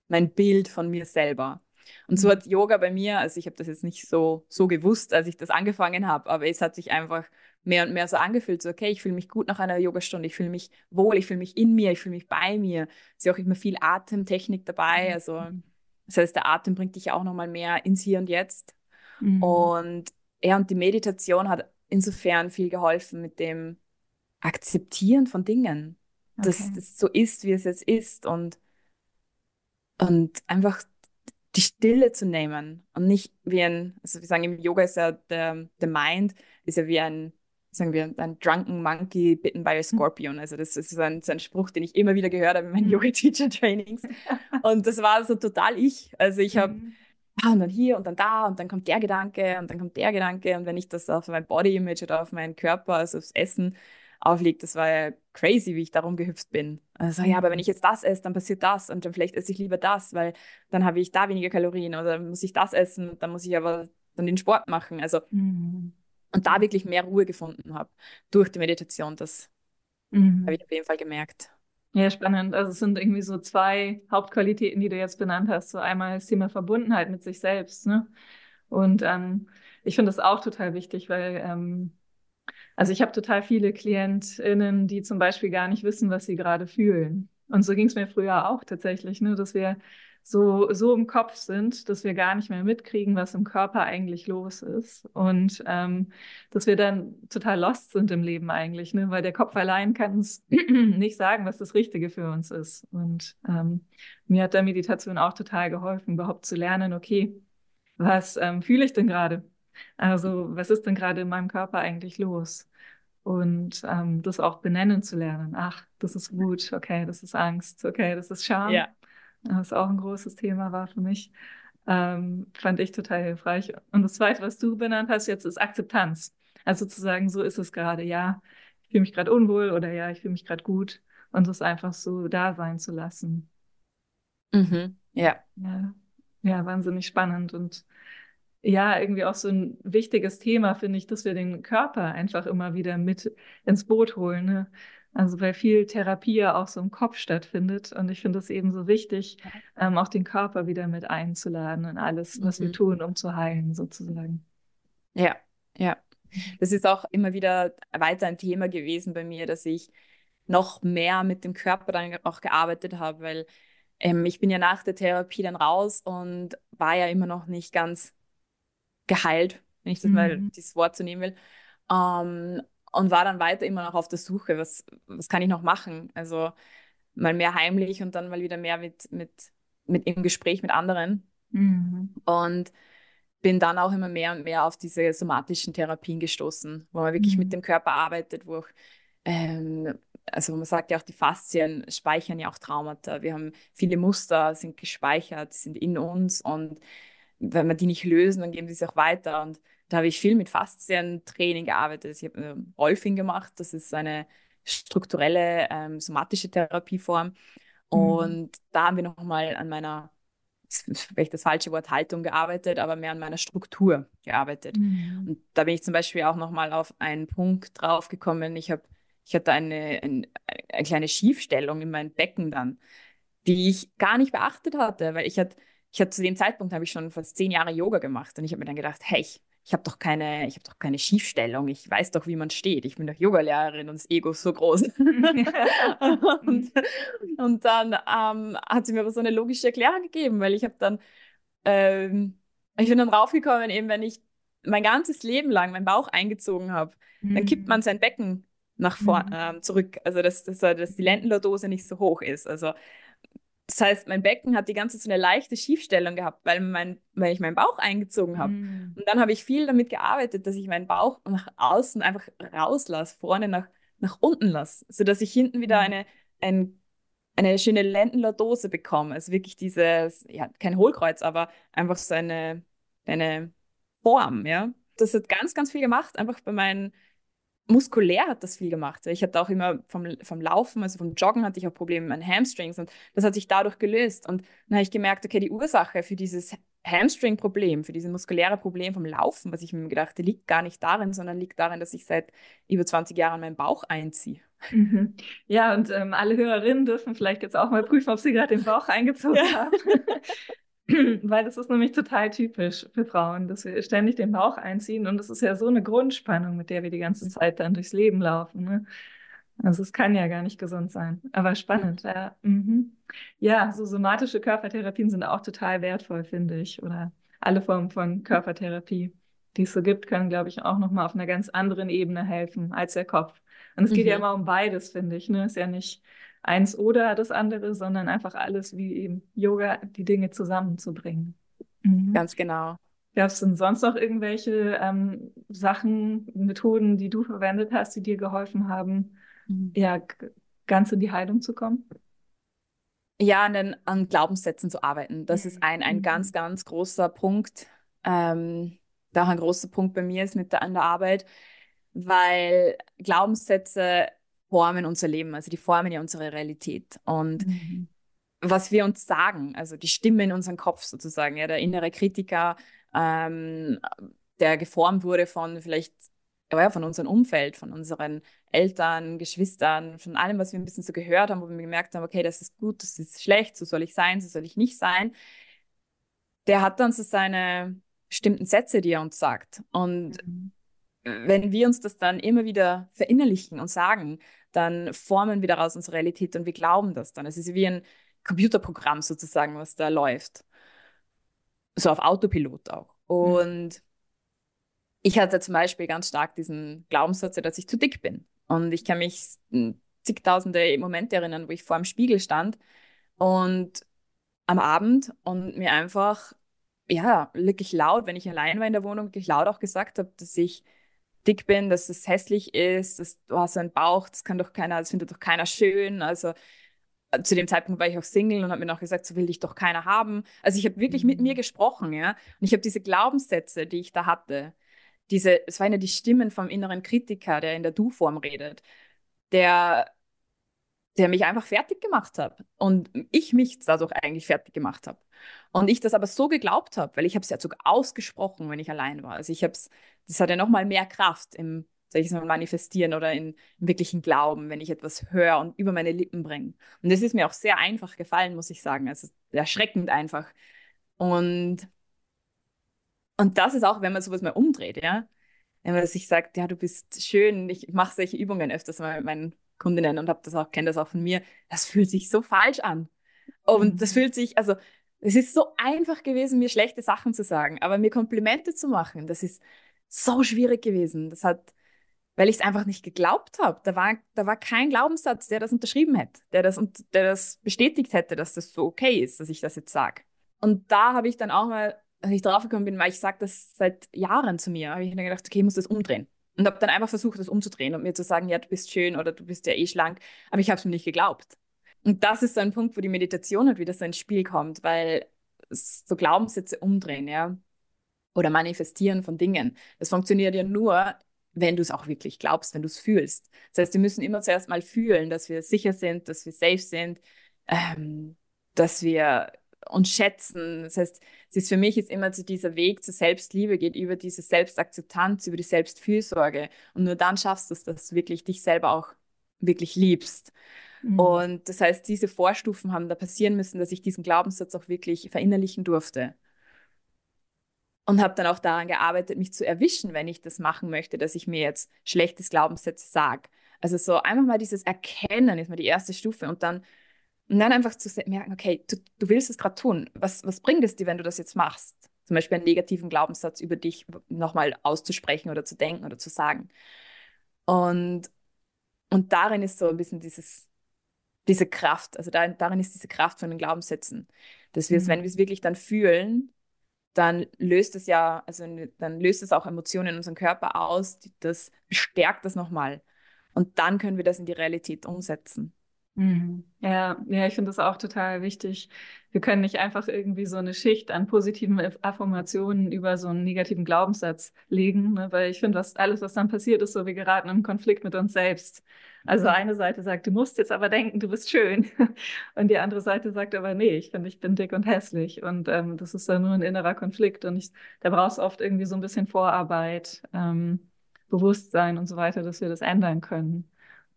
mein Bild von mir selber. Und so mhm. hat Yoga bei mir, also ich habe das jetzt nicht so, so gewusst, als ich das angefangen habe, aber es hat sich einfach mehr und mehr so angefühlt, so okay, ich fühle mich gut nach einer Yogastunde, ich fühle mich wohl, ich fühle mich in mir, ich fühle mich bei mir. Es ist ja auch immer viel Atemtechnik dabei, mhm. also das heißt, der Atem bringt dich auch nochmal mehr ins Hier und Jetzt. Mhm. Und ja, und die Meditation hat insofern viel geholfen mit dem Akzeptieren von Dingen, okay. dass das so ist, wie es jetzt ist und, und einfach die Stille zu nehmen und nicht wie ein, also wir sagen im Yoga ist ja der, der Mind, ist ja wie ein, sagen wir, ein drunken monkey bitten by a hm. scorpion. Also das ist ein, so ein Spruch, den ich immer wieder gehört habe in meinen hm. Yoga-Teacher-Trainings. Und das war so total ich. Also ich habe mhm. Ah, und dann hier und dann da und dann kommt der Gedanke und dann kommt der Gedanke und wenn ich das auf mein Body-Image oder auf meinen Körper, also aufs Essen auflegt. Das war ja crazy, wie ich darum gehüpft bin. Also ja, aber wenn ich jetzt das esse, dann passiert das und dann vielleicht esse ich lieber das, weil dann habe ich da weniger Kalorien oder muss ich das essen, dann muss ich aber dann den Sport machen. Also mhm. und da wirklich mehr Ruhe gefunden habe durch die Meditation, das mhm. habe ich auf jeden Fall gemerkt. Ja, spannend. Also es sind irgendwie so zwei Hauptqualitäten, die du jetzt benannt hast. So einmal das Thema Verbundenheit mit sich selbst, ne? Und ähm, ich finde das auch total wichtig, weil ähm, also ich habe total viele KlientInnen, die zum Beispiel gar nicht wissen, was sie gerade fühlen. Und so ging es mir früher auch tatsächlich, ne, dass wir so, so im Kopf sind, dass wir gar nicht mehr mitkriegen, was im Körper eigentlich los ist. Und ähm, dass wir dann total lost sind im Leben eigentlich, ne? weil der Kopf allein kann uns nicht sagen, was das Richtige für uns ist. Und ähm, mir hat da Meditation auch total geholfen, überhaupt zu lernen, okay, was ähm, fühle ich denn gerade? Also, was ist denn gerade in meinem Körper eigentlich los? Und ähm, das auch benennen zu lernen. Ach, das ist Wut, okay, das ist Angst, okay, das ist Scham. Ja. Was auch ein großes Thema war für mich. Ähm, fand ich total hilfreich. Und das Zweite, was du benannt hast jetzt, ist Akzeptanz. Also zu sagen, so ist es gerade, ja, ich fühle mich gerade unwohl oder ja, ich fühle mich gerade gut und es einfach so da sein zu lassen. Mhm. Ja. ja. Ja, wahnsinnig spannend und ja, irgendwie auch so ein wichtiges Thema, finde ich, dass wir den Körper einfach immer wieder mit ins Boot holen. Ne? Also weil viel Therapie ja auch so im Kopf stattfindet. Und ich finde es eben so wichtig, ähm, auch den Körper wieder mit einzuladen in alles, was mhm. wir tun, um zu heilen, sozusagen. Ja, ja. Das ist auch immer wieder weiter ein Thema gewesen bei mir, dass ich noch mehr mit dem Körper dann auch gearbeitet habe, weil ähm, ich bin ja nach der Therapie dann raus und war ja immer noch nicht ganz geheilt, wenn ich das mhm. mal dieses Wort so nehmen will. Ähm, und war dann weiter immer noch auf der Suche, was, was kann ich noch machen? Also mal mehr heimlich und dann mal wieder mehr mit, mit, mit im Gespräch mit anderen. Mhm. Und bin dann auch immer mehr und mehr auf diese somatischen Therapien gestoßen, wo man wirklich mhm. mit dem Körper arbeitet, wo auch, ähm, also man sagt ja auch, die Faszien speichern ja auch Traumata. Wir haben viele Muster, sind gespeichert, sind in uns und wenn wir die nicht lösen, dann geben sie es auch weiter. Und da habe ich viel mit Faszientraining gearbeitet. Ich habe äh, Rolfing gemacht, das ist eine strukturelle ähm, somatische Therapieform. Mhm. Und mhm. da haben wir nochmal an meiner, vielleicht das falsche Wort Haltung gearbeitet, aber mehr an meiner Struktur gearbeitet. Mhm. Und da bin ich zum Beispiel auch nochmal auf einen Punkt draufgekommen. Ich habe ich hatte eine, eine, eine kleine Schiefstellung in meinem Becken dann, die ich gar nicht beachtet hatte, weil ich hatte ich hatte zu dem Zeitpunkt habe ich schon fast zehn Jahre Yoga gemacht und ich habe mir dann gedacht, hey, ich, ich habe doch keine, ich habe doch keine Schiefstellung. Ich weiß doch, wie man steht. Ich bin doch Yogalehrerin und das Ego ist so groß. und, und, dann ähm, hat sie mir aber so eine logische Erklärung gegeben, weil ich habe dann, ähm, ich bin dann raufgekommen, eben wenn ich mein ganzes Leben lang meinen Bauch eingezogen habe, mhm. dann kippt man sein Becken nach vorne mhm. ähm, zurück. Also dass, dass, dass die Lendenlordose nicht so hoch ist. Also das heißt, mein Becken hat die ganze Zeit so eine leichte Schiefstellung gehabt, weil, mein, weil ich meinen Bauch eingezogen habe. Mm. Und dann habe ich viel damit gearbeitet, dass ich meinen Bauch nach außen einfach rauslasse, vorne nach, nach unten lasse, sodass ich hinten wieder mm. eine, ein, eine schöne Lendenlordose bekommen. Also wirklich dieses, ja, kein Hohlkreuz, aber einfach so eine, eine Form, ja. Das hat ganz, ganz viel gemacht, einfach bei meinen muskulär hat das viel gemacht. Ich hatte auch immer vom, vom Laufen, also vom Joggen hatte ich auch Probleme mit meinen Hamstrings und das hat sich dadurch gelöst. Und dann habe ich gemerkt, okay, die Ursache für dieses Hamstring-Problem, für dieses muskuläre Problem vom Laufen, was ich mir gedacht habe, liegt gar nicht darin, sondern liegt darin, dass ich seit über 20 Jahren meinen Bauch einziehe. Mhm. Ja, und ähm, alle Hörerinnen dürfen vielleicht jetzt auch mal prüfen, ob sie gerade den Bauch eingezogen ja. haben. Weil das ist nämlich total typisch für Frauen, dass wir ständig den Bauch einziehen und das ist ja so eine Grundspannung, mit der wir die ganze Zeit dann durchs Leben laufen. Ne? Also es kann ja gar nicht gesund sein. Aber spannend, ja. Mhm. Ja, so somatische Körpertherapien sind auch total wertvoll, finde ich. Oder alle Formen von Körpertherapie, die es so gibt, können, glaube ich, auch nochmal auf einer ganz anderen Ebene helfen als der Kopf. Und es geht mhm. ja immer um beides, finde ich. Ne? Ist ja nicht eins oder das andere, sondern einfach alles wie eben Yoga, die Dinge zusammenzubringen. Mhm. Ganz genau. Gab es denn sonst noch irgendwelche ähm, Sachen, Methoden, die du verwendet hast, die dir geholfen haben, mhm. ja, ganz in die Heilung zu kommen? Ja, an, den, an Glaubenssätzen zu arbeiten. Das mhm. ist ein, ein mhm. ganz, ganz großer Punkt. Ähm, da auch ein großer Punkt bei mir ist mit der, an der Arbeit, weil Glaubenssätze formen unser Leben, also die formen ja unsere Realität. Und mhm. was wir uns sagen, also die Stimme in unserem Kopf sozusagen, ja, der innere Kritiker, ähm, der geformt wurde von vielleicht ja, von unserem Umfeld, von unseren Eltern, Geschwistern, von allem, was wir ein bisschen so gehört haben, wo wir gemerkt haben, okay, das ist gut, das ist schlecht, so soll ich sein, so soll ich nicht sein. Der hat dann so seine bestimmten Sätze, die er uns sagt. Und mhm. wenn wir uns das dann immer wieder verinnerlichen und sagen, dann formen wir daraus unsere Realität und wir glauben das dann. Es ist wie ein Computerprogramm sozusagen, was da läuft. So auf Autopilot auch. Mhm. Und mhm. ich hatte zum Beispiel ganz stark diesen Glaubenssatz, dass ich zu dick bin. Und ich kann mich zigtausende Momente erinnern, wo ich vor dem Spiegel stand und am Abend und mir einfach, ja, wirklich laut, wenn ich allein war in der Wohnung, wirklich laut auch gesagt habe, dass ich dick bin, dass es hässlich ist, dass du hast einen Bauch, das kann doch keiner, das findet doch keiner schön. Also äh, zu dem Zeitpunkt war ich auch Single und habe mir noch gesagt, so will dich doch keiner haben. Also ich habe wirklich mit mir mhm. gesprochen, ja. Und ich habe diese Glaubenssätze, die ich da hatte, diese, es waren ja die Stimmen vom inneren Kritiker, der in der Du-Form redet, der, der mich einfach fertig gemacht hat und ich mich dadurch eigentlich fertig gemacht habe. Und ich das aber so geglaubt habe, weil ich habe es ja sogar ausgesprochen, wenn ich allein war. Also ich habe es, das hat ja nochmal mehr Kraft im, sag ich mal, Manifestieren oder in, im wirklichen Glauben, wenn ich etwas höre und über meine Lippen bringe. Und das ist mir auch sehr einfach gefallen, muss ich sagen. Also erschreckend einfach. Und und das ist auch, wenn man sowas mal umdreht, ja. Wenn man sich sagt, ja, du bist schön, ich mache solche Übungen öfters mal mit meinen Kundinnen und habe das auch, kenne das auch von mir, das fühlt sich so falsch an. Und das mhm. fühlt sich, also es ist so einfach gewesen, mir schlechte Sachen zu sagen, aber mir Komplimente zu machen, das ist so schwierig gewesen. Das hat, weil ich es einfach nicht geglaubt habe. Da war, da war kein Glaubenssatz, der das unterschrieben hätte, der das, der das bestätigt hätte, dass das so okay ist, dass ich das jetzt sage. Und da habe ich dann auch mal als ich draufgekommen bin, weil ich sage das seit Jahren zu mir, habe ich dann gedacht, okay, ich muss das umdrehen. Und habe dann einfach versucht, das umzudrehen und mir zu sagen, ja, du bist schön oder du bist ja eh schlank. Aber ich habe es mir nicht geglaubt. Und das ist so ein Punkt, wo die Meditation halt wieder so ins Spiel kommt, weil so Glaubenssätze umdrehen, ja, oder manifestieren von Dingen. Das funktioniert ja nur, wenn du es auch wirklich glaubst, wenn du es fühlst. Das heißt, wir müssen immer zuerst mal fühlen, dass wir sicher sind, dass wir safe sind, ähm, dass wir und schätzen. Das heißt, es ist für mich jetzt immer so dieser Weg zur Selbstliebe geht über diese Selbstakzeptanz, über die Selbstfürsorge. Und nur dann schaffst du es, dass du wirklich dich selber auch wirklich liebst. Mhm. Und das heißt, diese Vorstufen haben da passieren müssen, dass ich diesen Glaubenssatz auch wirklich verinnerlichen durfte. Und habe dann auch daran gearbeitet, mich zu erwischen, wenn ich das machen möchte, dass ich mir jetzt schlechtes Glaubenssätze sage. Also so einfach mal dieses Erkennen ist mal die erste Stufe und dann und dann einfach zu merken, okay, du, du willst es gerade tun. Was, was bringt es dir, wenn du das jetzt machst? Zum Beispiel einen negativen Glaubenssatz über dich nochmal auszusprechen oder zu denken oder zu sagen. Und, und darin ist so ein bisschen dieses, diese Kraft, also da, darin ist diese Kraft von den Glaubenssätzen. Dass wir es, mhm. wenn wir es wirklich dann fühlen, dann löst es ja, also dann löst es auch Emotionen in unserem Körper aus, das bestärkt das nochmal. Und dann können wir das in die Realität umsetzen. Mhm. Ja, ja, ich finde das auch total wichtig. Wir können nicht einfach irgendwie so eine Schicht an positiven Affirmationen über so einen negativen Glaubenssatz legen, ne? weil ich finde, was alles, was dann passiert, ist so, wir geraten in Konflikt mit uns selbst. Also eine Seite sagt, du musst jetzt aber denken, du bist schön. Und die andere Seite sagt aber, nee, ich finde, ich bin dick und hässlich. Und ähm, das ist dann nur ein innerer Konflikt. Und ich, da brauchst du oft irgendwie so ein bisschen Vorarbeit, ähm, Bewusstsein und so weiter, dass wir das ändern können.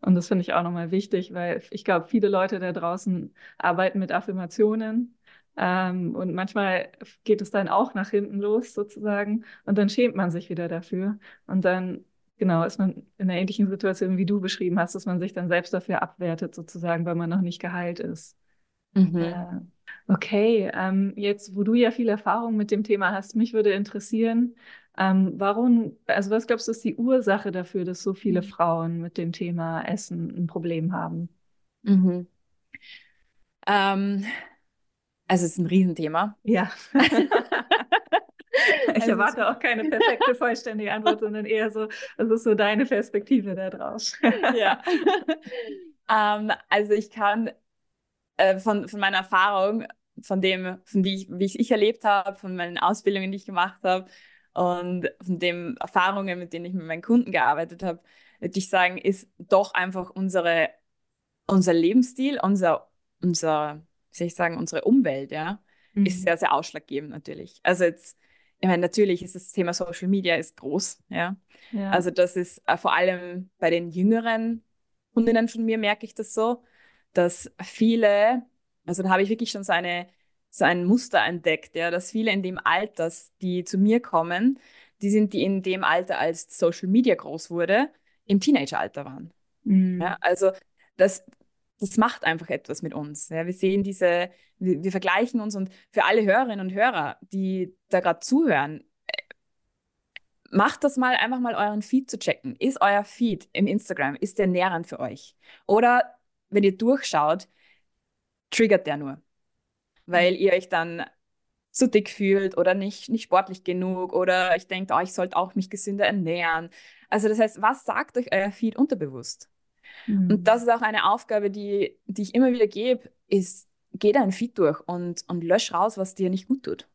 Und das finde ich auch nochmal wichtig, weil ich glaube, viele Leute da draußen arbeiten mit Affirmationen. Ähm, und manchmal geht es dann auch nach hinten los, sozusagen. Und dann schämt man sich wieder dafür. Und dann, genau, ist man in einer ähnlichen Situation, wie du beschrieben hast, dass man sich dann selbst dafür abwertet, sozusagen, weil man noch nicht geheilt ist. Mhm. Äh, okay, ähm, jetzt, wo du ja viel Erfahrung mit dem Thema hast, mich würde interessieren, ähm, warum, also was glaubst du, ist die Ursache dafür, dass so viele mhm. Frauen mit dem Thema Essen ein Problem haben? Mhm. Ähm, also es ist ein Riesenthema. Ja. ich also erwarte auch keine perfekte, vollständige Antwort, sondern eher so, was ist so deine Perspektive da draus? ja. ähm, also ich kann äh, von, von meiner Erfahrung, von dem, von wie ich, wie ich, ich erlebt habe, von meinen Ausbildungen, die ich gemacht habe, und von den Erfahrungen, mit denen ich mit meinen Kunden gearbeitet habe, würde ich sagen, ist doch einfach unsere, unser Lebensstil, unser, unser, wie soll ich sagen, unsere Umwelt, ja, mhm. ist sehr, sehr ausschlaggebend natürlich. Also jetzt, ich meine, natürlich ist das Thema Social Media ist groß, ja. ja. Also das ist äh, vor allem bei den jüngeren Kundinnen von mir merke ich das so, dass viele, also da habe ich wirklich schon so eine so ein Muster entdeckt, ja, dass viele in dem Alter, die zu mir kommen, die sind, die in dem Alter, als Social Media groß wurde, im Teenageralter waren. Mhm. Ja, also das, das macht einfach etwas mit uns. Ja. Wir sehen diese, wir, wir, vergleichen uns und für alle Hörerinnen und Hörer, die da gerade zuhören, äh, macht das mal einfach mal euren Feed zu checken. Ist euer Feed im Instagram, ist der nährend für euch? Oder wenn ihr durchschaut, triggert der nur weil ihr euch dann zu dick fühlt oder nicht, nicht sportlich genug oder ich denke, oh, ich sollte auch mich gesünder ernähren. Also das heißt, was sagt euch euer Feed unterbewusst? Mhm. Und das ist auch eine Aufgabe, die, die ich immer wieder gebe, ist, geh dein Feed durch und, und lösch raus, was dir nicht gut tut.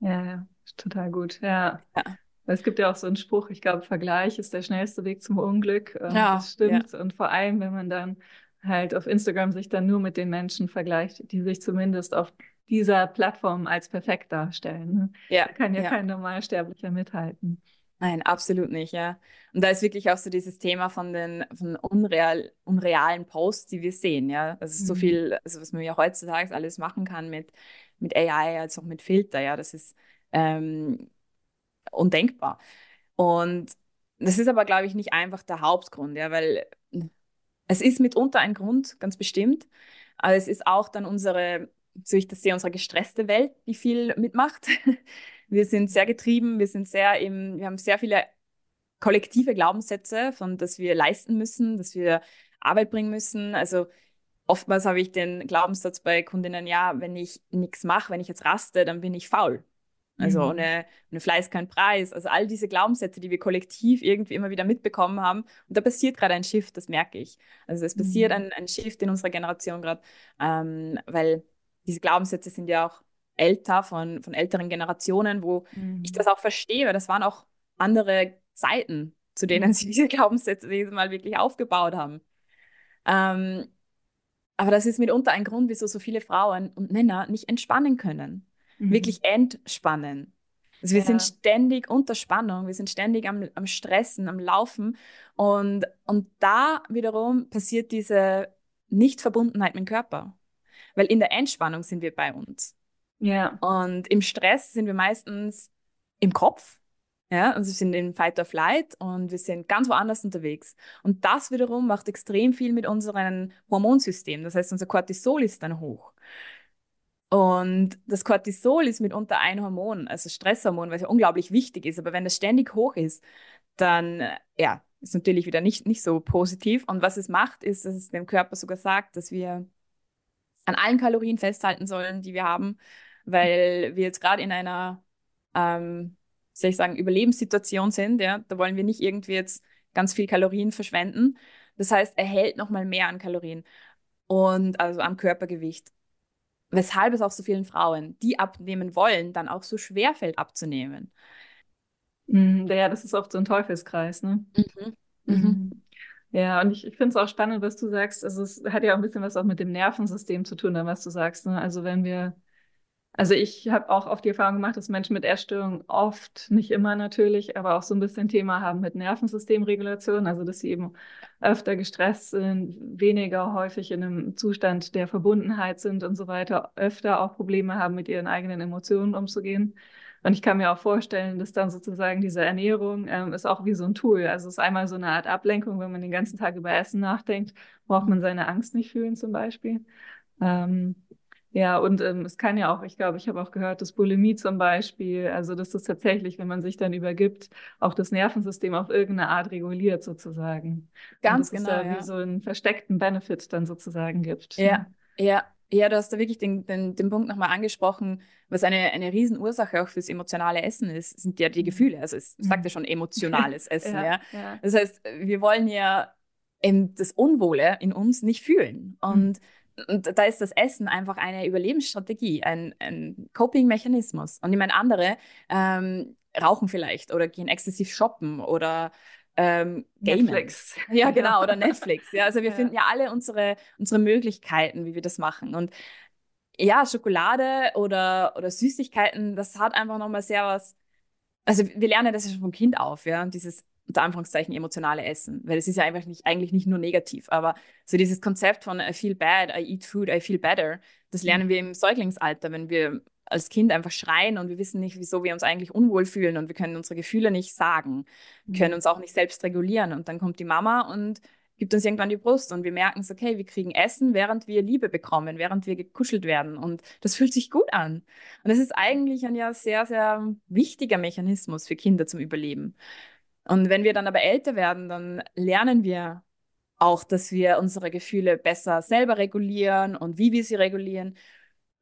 Ja, ja, total gut. Ja. ja. Es gibt ja auch so einen Spruch, ich glaube, Vergleich ist der schnellste Weg zum Unglück. Ja, das stimmt. Ja. Und vor allem, wenn man dann halt auf Instagram sich dann nur mit den Menschen vergleicht, die sich zumindest auf dieser Plattform als perfekt darstellen. Ne? Ja, da kann ja, ja kein Normalsterblicher mithalten. Nein, absolut nicht, ja. Und da ist wirklich auch so dieses Thema von den von unreal, unrealen Posts, die wir sehen, ja. Also mhm. so viel, also was man ja heutzutage alles machen kann mit, mit AI, als auch mit Filter, ja, das ist ähm, undenkbar. Und das ist aber, glaube ich, nicht einfach der Hauptgrund, ja, weil es ist mitunter ein Grund, ganz bestimmt, aber es ist auch dann unsere so ich das sehe, unsere gestresste Welt, die viel mitmacht. Wir sind sehr getrieben, wir sind sehr im, wir haben sehr viele kollektive Glaubenssätze, von dass wir leisten müssen, dass wir Arbeit bringen müssen. Also oftmals habe ich den Glaubenssatz bei Kundinnen, ja, wenn ich nichts mache, wenn ich jetzt raste, dann bin ich faul. Also mhm. ohne, ohne Fleiß kein Preis. Also all diese Glaubenssätze, die wir kollektiv irgendwie immer wieder mitbekommen haben. Und da passiert gerade ein Shift, das merke ich. Also es passiert mhm. ein, ein Shift in unserer Generation gerade, ähm, weil diese Glaubenssätze sind ja auch älter, von, von älteren Generationen, wo mhm. ich das auch verstehe, weil das waren auch andere Zeiten, zu denen sie diese Glaubenssätze dieses Mal wirklich aufgebaut haben. Ähm, aber das ist mitunter ein Grund, wieso so viele Frauen und Männer nicht entspannen können. Mhm. Wirklich entspannen. Also wir ja. sind ständig unter Spannung, wir sind ständig am, am Stressen, am Laufen. Und, und da wiederum passiert diese Nichtverbundenheit mit dem Körper. Weil in der Entspannung sind wir bei uns. Ja. Und im Stress sind wir meistens im Kopf. Ja, also wir sind in Fight or Flight und wir sind ganz woanders unterwegs. Und das wiederum macht extrem viel mit unserem Hormonsystem. Das heißt, unser Cortisol ist dann hoch. Und das Cortisol ist mitunter ein Hormon, also Stresshormon, was ja unglaublich wichtig ist. Aber wenn das ständig hoch ist, dann, ja, ist natürlich wieder nicht, nicht so positiv. Und was es macht, ist, dass es dem Körper sogar sagt, dass wir an allen Kalorien festhalten sollen, die wir haben, weil wir jetzt gerade in einer, ähm, soll ich sagen, Überlebenssituation sind. Ja? Da wollen wir nicht irgendwie jetzt ganz viel Kalorien verschwenden. Das heißt, er hält nochmal mehr an Kalorien. und also am Körpergewicht. Weshalb es auch so vielen Frauen, die abnehmen wollen, dann auch so schwer fällt abzunehmen. Mhm, ja, das ist oft so ein Teufelskreis, ne? Mhm. Mhm. Ja, und ich, ich finde es auch spannend, was du sagst. Also es hat ja auch ein bisschen was auch mit dem Nervensystem zu tun, was du sagst. Ne? Also wenn wir also ich habe auch oft die Erfahrung gemacht, dass Menschen mit Essstörungen oft, nicht immer natürlich, aber auch so ein bisschen Thema haben mit Nervensystemregulation, also dass sie eben öfter gestresst sind, weniger häufig in einem Zustand der Verbundenheit sind und so weiter, öfter auch Probleme haben, mit ihren eigenen Emotionen umzugehen. Und ich kann mir auch vorstellen, dass dann sozusagen diese Ernährung ähm, ist auch wie so ein Tool. Also es ist einmal so eine Art Ablenkung, wenn man den ganzen Tag über Essen nachdenkt, braucht man seine Angst nicht fühlen zum Beispiel. Ähm, ja, und ähm, es kann ja auch, ich glaube, ich habe auch gehört, dass Bulimie zum Beispiel, also dass das tatsächlich, wenn man sich dann übergibt, auch das Nervensystem auf irgendeine Art reguliert sozusagen. Ganz und genau. Es da ja. wie so einen versteckten Benefit dann sozusagen gibt. Ja, ja. Ja, du hast da wirklich den, den, den Punkt nochmal angesprochen, was eine, eine Riesenursache auch fürs emotionale Essen ist, sind ja die mhm. Gefühle. Also es mhm. sagt ja schon emotionales Essen, ja, ja. ja, Das heißt, wir wollen ja das Unwohle in uns nicht fühlen. Und mhm und da ist das Essen einfach eine Überlebensstrategie, ein, ein Coping-Mechanismus. Und ich meine, andere ähm, rauchen vielleicht oder gehen exzessiv shoppen oder ähm, Netflix. Ja, genau, oder Netflix. Ja, also wir ja. finden ja alle unsere, unsere Möglichkeiten, wie wir das machen. Und ja, Schokolade oder, oder Süßigkeiten, das hat einfach nochmal sehr was. Also wir lernen das ja schon vom Kind auf, ja, dieses unter Anführungszeichen emotionale Essen, weil es ist ja einfach nicht, eigentlich nicht nur negativ, aber so dieses Konzept von I feel bad, I eat food, I feel better, das lernen mhm. wir im Säuglingsalter, wenn wir als Kind einfach schreien und wir wissen nicht, wieso wir uns eigentlich unwohl fühlen und wir können unsere Gefühle nicht sagen, wir können mhm. uns auch nicht selbst regulieren und dann kommt die Mama und gibt uns irgendwann die Brust und wir merken es, okay, wir kriegen Essen, während wir Liebe bekommen, während wir gekuschelt werden und das fühlt sich gut an. Und das ist eigentlich ein ja sehr, sehr wichtiger Mechanismus für Kinder zum Überleben. Und wenn wir dann aber älter werden, dann lernen wir auch, dass wir unsere Gefühle besser selber regulieren und wie wir sie regulieren.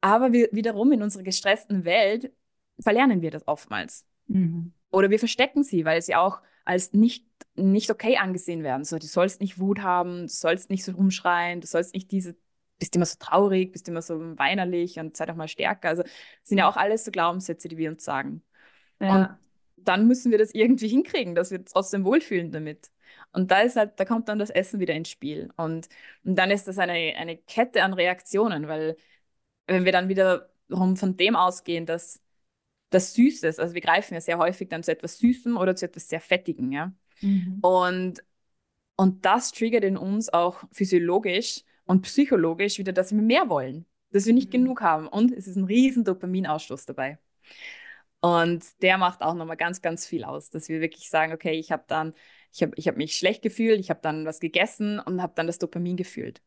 Aber wir, wiederum in unserer gestressten Welt verlernen wir das oftmals. Mhm. Oder wir verstecken sie, weil sie auch als nicht, nicht okay angesehen werden. So, du sollst nicht Wut haben, du sollst nicht so rumschreien, du sollst nicht diese, bist immer so traurig, bist immer so weinerlich und sei doch mal stärker. Also sind ja auch alles so Glaubenssätze, die wir uns sagen. Ja. Und dann müssen wir das irgendwie hinkriegen, dass wir trotzdem wohlfühlen damit. Und da ist halt, da kommt dann das Essen wieder ins Spiel. Und, und dann ist das eine, eine Kette an Reaktionen, weil wenn wir dann wiederum von dem ausgehen, dass das Süßes, also wir greifen ja sehr häufig dann zu etwas Süßem oder zu etwas sehr Fettigem, ja. Mhm. Und, und das triggert in uns auch physiologisch und psychologisch wieder, dass wir mehr wollen, dass wir nicht mhm. genug haben. Und es ist ein riesen Dopaminausstoß dabei. Und der macht auch nochmal ganz, ganz viel aus, dass wir wirklich sagen, okay, ich habe dann, ich habe ich hab mich schlecht gefühlt, ich habe dann was gegessen und habe dann das Dopamin gefühlt.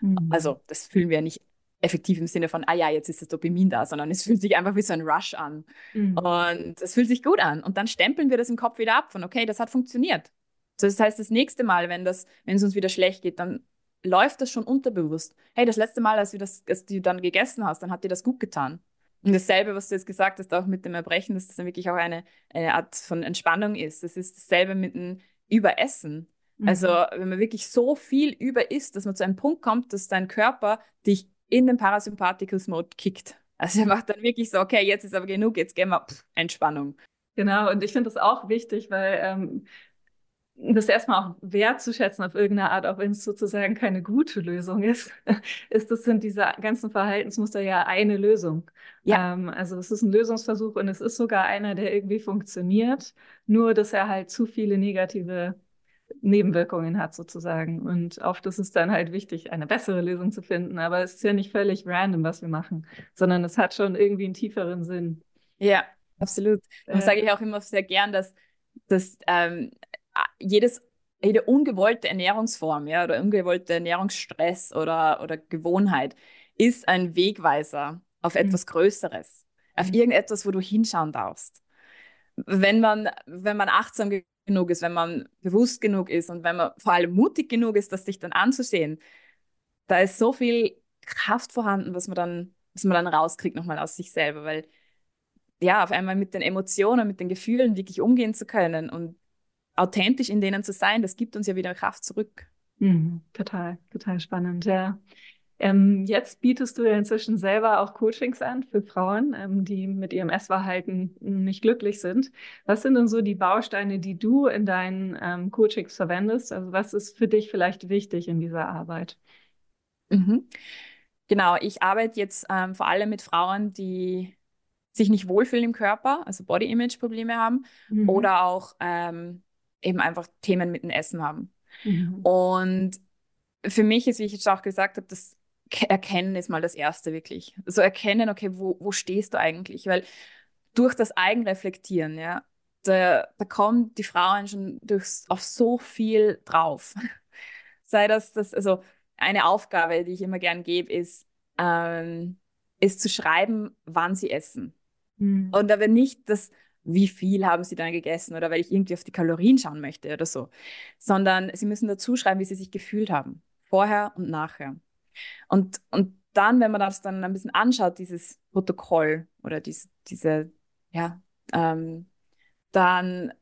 Mhm. Also das fühlen wir nicht effektiv im Sinne von, ah ja, jetzt ist das Dopamin da, sondern es fühlt sich einfach wie so ein Rush an. Mhm. Und es fühlt sich gut an. Und dann stempeln wir das im Kopf wieder ab von, okay, das hat funktioniert. So, das heißt, das nächste Mal, wenn, das, wenn es uns wieder schlecht geht, dann läuft das schon unterbewusst. Hey, das letzte Mal, als, wir das, als du dann gegessen hast, dann hat dir das gut getan. Und dasselbe, was du jetzt gesagt hast, auch mit dem Erbrechen, dass das dann wirklich auch eine, eine Art von Entspannung ist. Das ist dasselbe mit dem Überessen. Mhm. Also, wenn man wirklich so viel über isst, dass man zu einem Punkt kommt, dass dein Körper dich in den Parasympathikus-Mode kickt. Also er macht dann wirklich so, okay, jetzt ist aber genug, jetzt gehen wir, pff, Entspannung. Genau, und ich finde das auch wichtig, weil ähm, das erstmal auch wertzuschätzen auf irgendeine Art, auch wenn es sozusagen keine gute Lösung ist, ist das sind diese ganzen Verhaltensmuster ja eine Lösung. Ja. Ähm, also es ist ein Lösungsversuch und es ist sogar einer, der irgendwie funktioniert, nur dass er halt zu viele negative Nebenwirkungen hat sozusagen. Und oft ist es dann halt wichtig, eine bessere Lösung zu finden. Aber es ist ja nicht völlig random, was wir machen, sondern es hat schon irgendwie einen tieferen Sinn. Ja, absolut. Das äh, sage ich auch immer sehr gern, dass, dass ähm, jedes, jede ungewollte Ernährungsform ja, oder ungewollte Ernährungsstress oder, oder Gewohnheit ist ein Wegweiser auf mhm. etwas Größeres, auf mhm. irgendetwas, wo du hinschauen darfst. Wenn man, wenn man achtsam genug ist, wenn man bewusst genug ist und wenn man vor allem mutig genug ist, das sich dann anzusehen, da ist so viel Kraft vorhanden, was man dann, was man dann rauskriegt nochmal aus sich selber, weil ja, auf einmal mit den Emotionen, mit den Gefühlen wirklich umgehen zu können und authentisch in denen zu sein, das gibt uns ja wieder Kraft zurück. Mhm, total, total spannend, ja. Ähm, jetzt bietest du ja inzwischen selber auch Coachings an für Frauen, ähm, die mit ihrem Essverhalten nicht glücklich sind. Was sind denn so die Bausteine, die du in deinen ähm, Coachings verwendest? Also was ist für dich vielleicht wichtig in dieser Arbeit? Mhm. Genau, ich arbeite jetzt ähm, vor allem mit Frauen, die sich nicht wohlfühlen im Körper, also Body-Image-Probleme haben mhm. oder auch ähm, eben einfach Themen mit dem Essen haben. Mhm. Und für mich ist, wie ich jetzt auch gesagt habe, das Erkennen ist mal das Erste wirklich. So also erkennen, okay, wo, wo stehst du eigentlich? Weil durch das Eigenreflektieren, ja, da, da kommen die Frauen schon durchs, auf so viel drauf. Sei das, das, also eine Aufgabe, die ich immer gern gebe, ist, ähm, ist zu schreiben, wann sie essen. Mhm. Und aber nicht das, wie viel haben sie dann gegessen oder weil ich irgendwie auf die Kalorien schauen möchte oder so, sondern sie müssen dazu schreiben, wie sie sich gefühlt haben, vorher und nachher. Und, und dann, wenn man das dann ein bisschen anschaut, dieses Protokoll oder dies, diese, ja, ähm, dann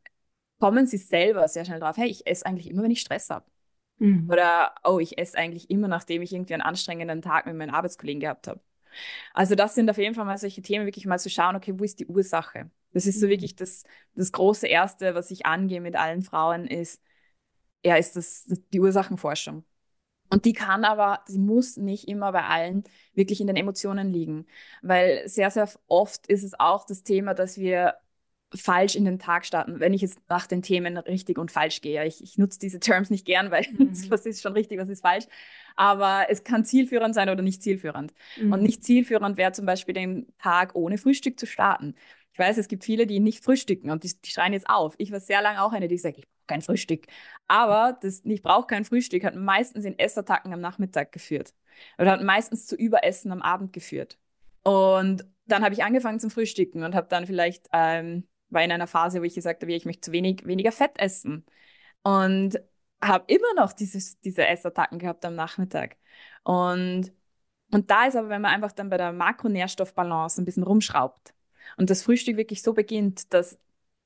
kommen sie selber sehr schnell drauf, hey, ich esse eigentlich immer, wenn ich Stress habe. Mhm. Oder, oh, ich esse eigentlich immer, nachdem ich irgendwie einen anstrengenden Tag mit meinen Arbeitskollegen gehabt habe. Also das sind auf jeden Fall mal solche Themen, wirklich mal zu schauen, okay, wo ist die Ursache? Das ist so mhm. wirklich das, das große Erste, was ich angehe mit allen Frauen, ist, ja, ist das, das die Ursachenforschung. Und die kann aber, sie muss nicht immer bei allen wirklich in den Emotionen liegen. Weil sehr, sehr oft ist es auch das Thema, dass wir falsch in den Tag starten, wenn ich jetzt nach den Themen richtig und falsch gehe. Ich, ich nutze diese Terms nicht gern, weil mhm. was ist schon richtig, was ist falsch. Aber es kann zielführend sein oder nicht zielführend. Mhm. Und nicht zielführend wäre zum Beispiel den Tag ohne Frühstück zu starten. Ich weiß, es gibt viele, die nicht frühstücken und die, die schreien jetzt auf. Ich war sehr lange auch eine, die sagt, ich brauche kein Frühstück. Aber das Ich brauche kein Frühstück hat meistens in Essattacken am Nachmittag geführt. Oder hat meistens zu Überessen am Abend geführt. Und dann habe ich angefangen zum Frühstücken und habe dann vielleicht ähm, war in einer Phase, wo ich gesagt habe, ich möchte zu wenig, weniger Fett essen. Und habe immer noch dieses, diese Essattacken gehabt am Nachmittag. Und, und da ist aber, wenn man einfach dann bei der Makronährstoffbalance ein bisschen rumschraubt und das Frühstück wirklich so beginnt, dass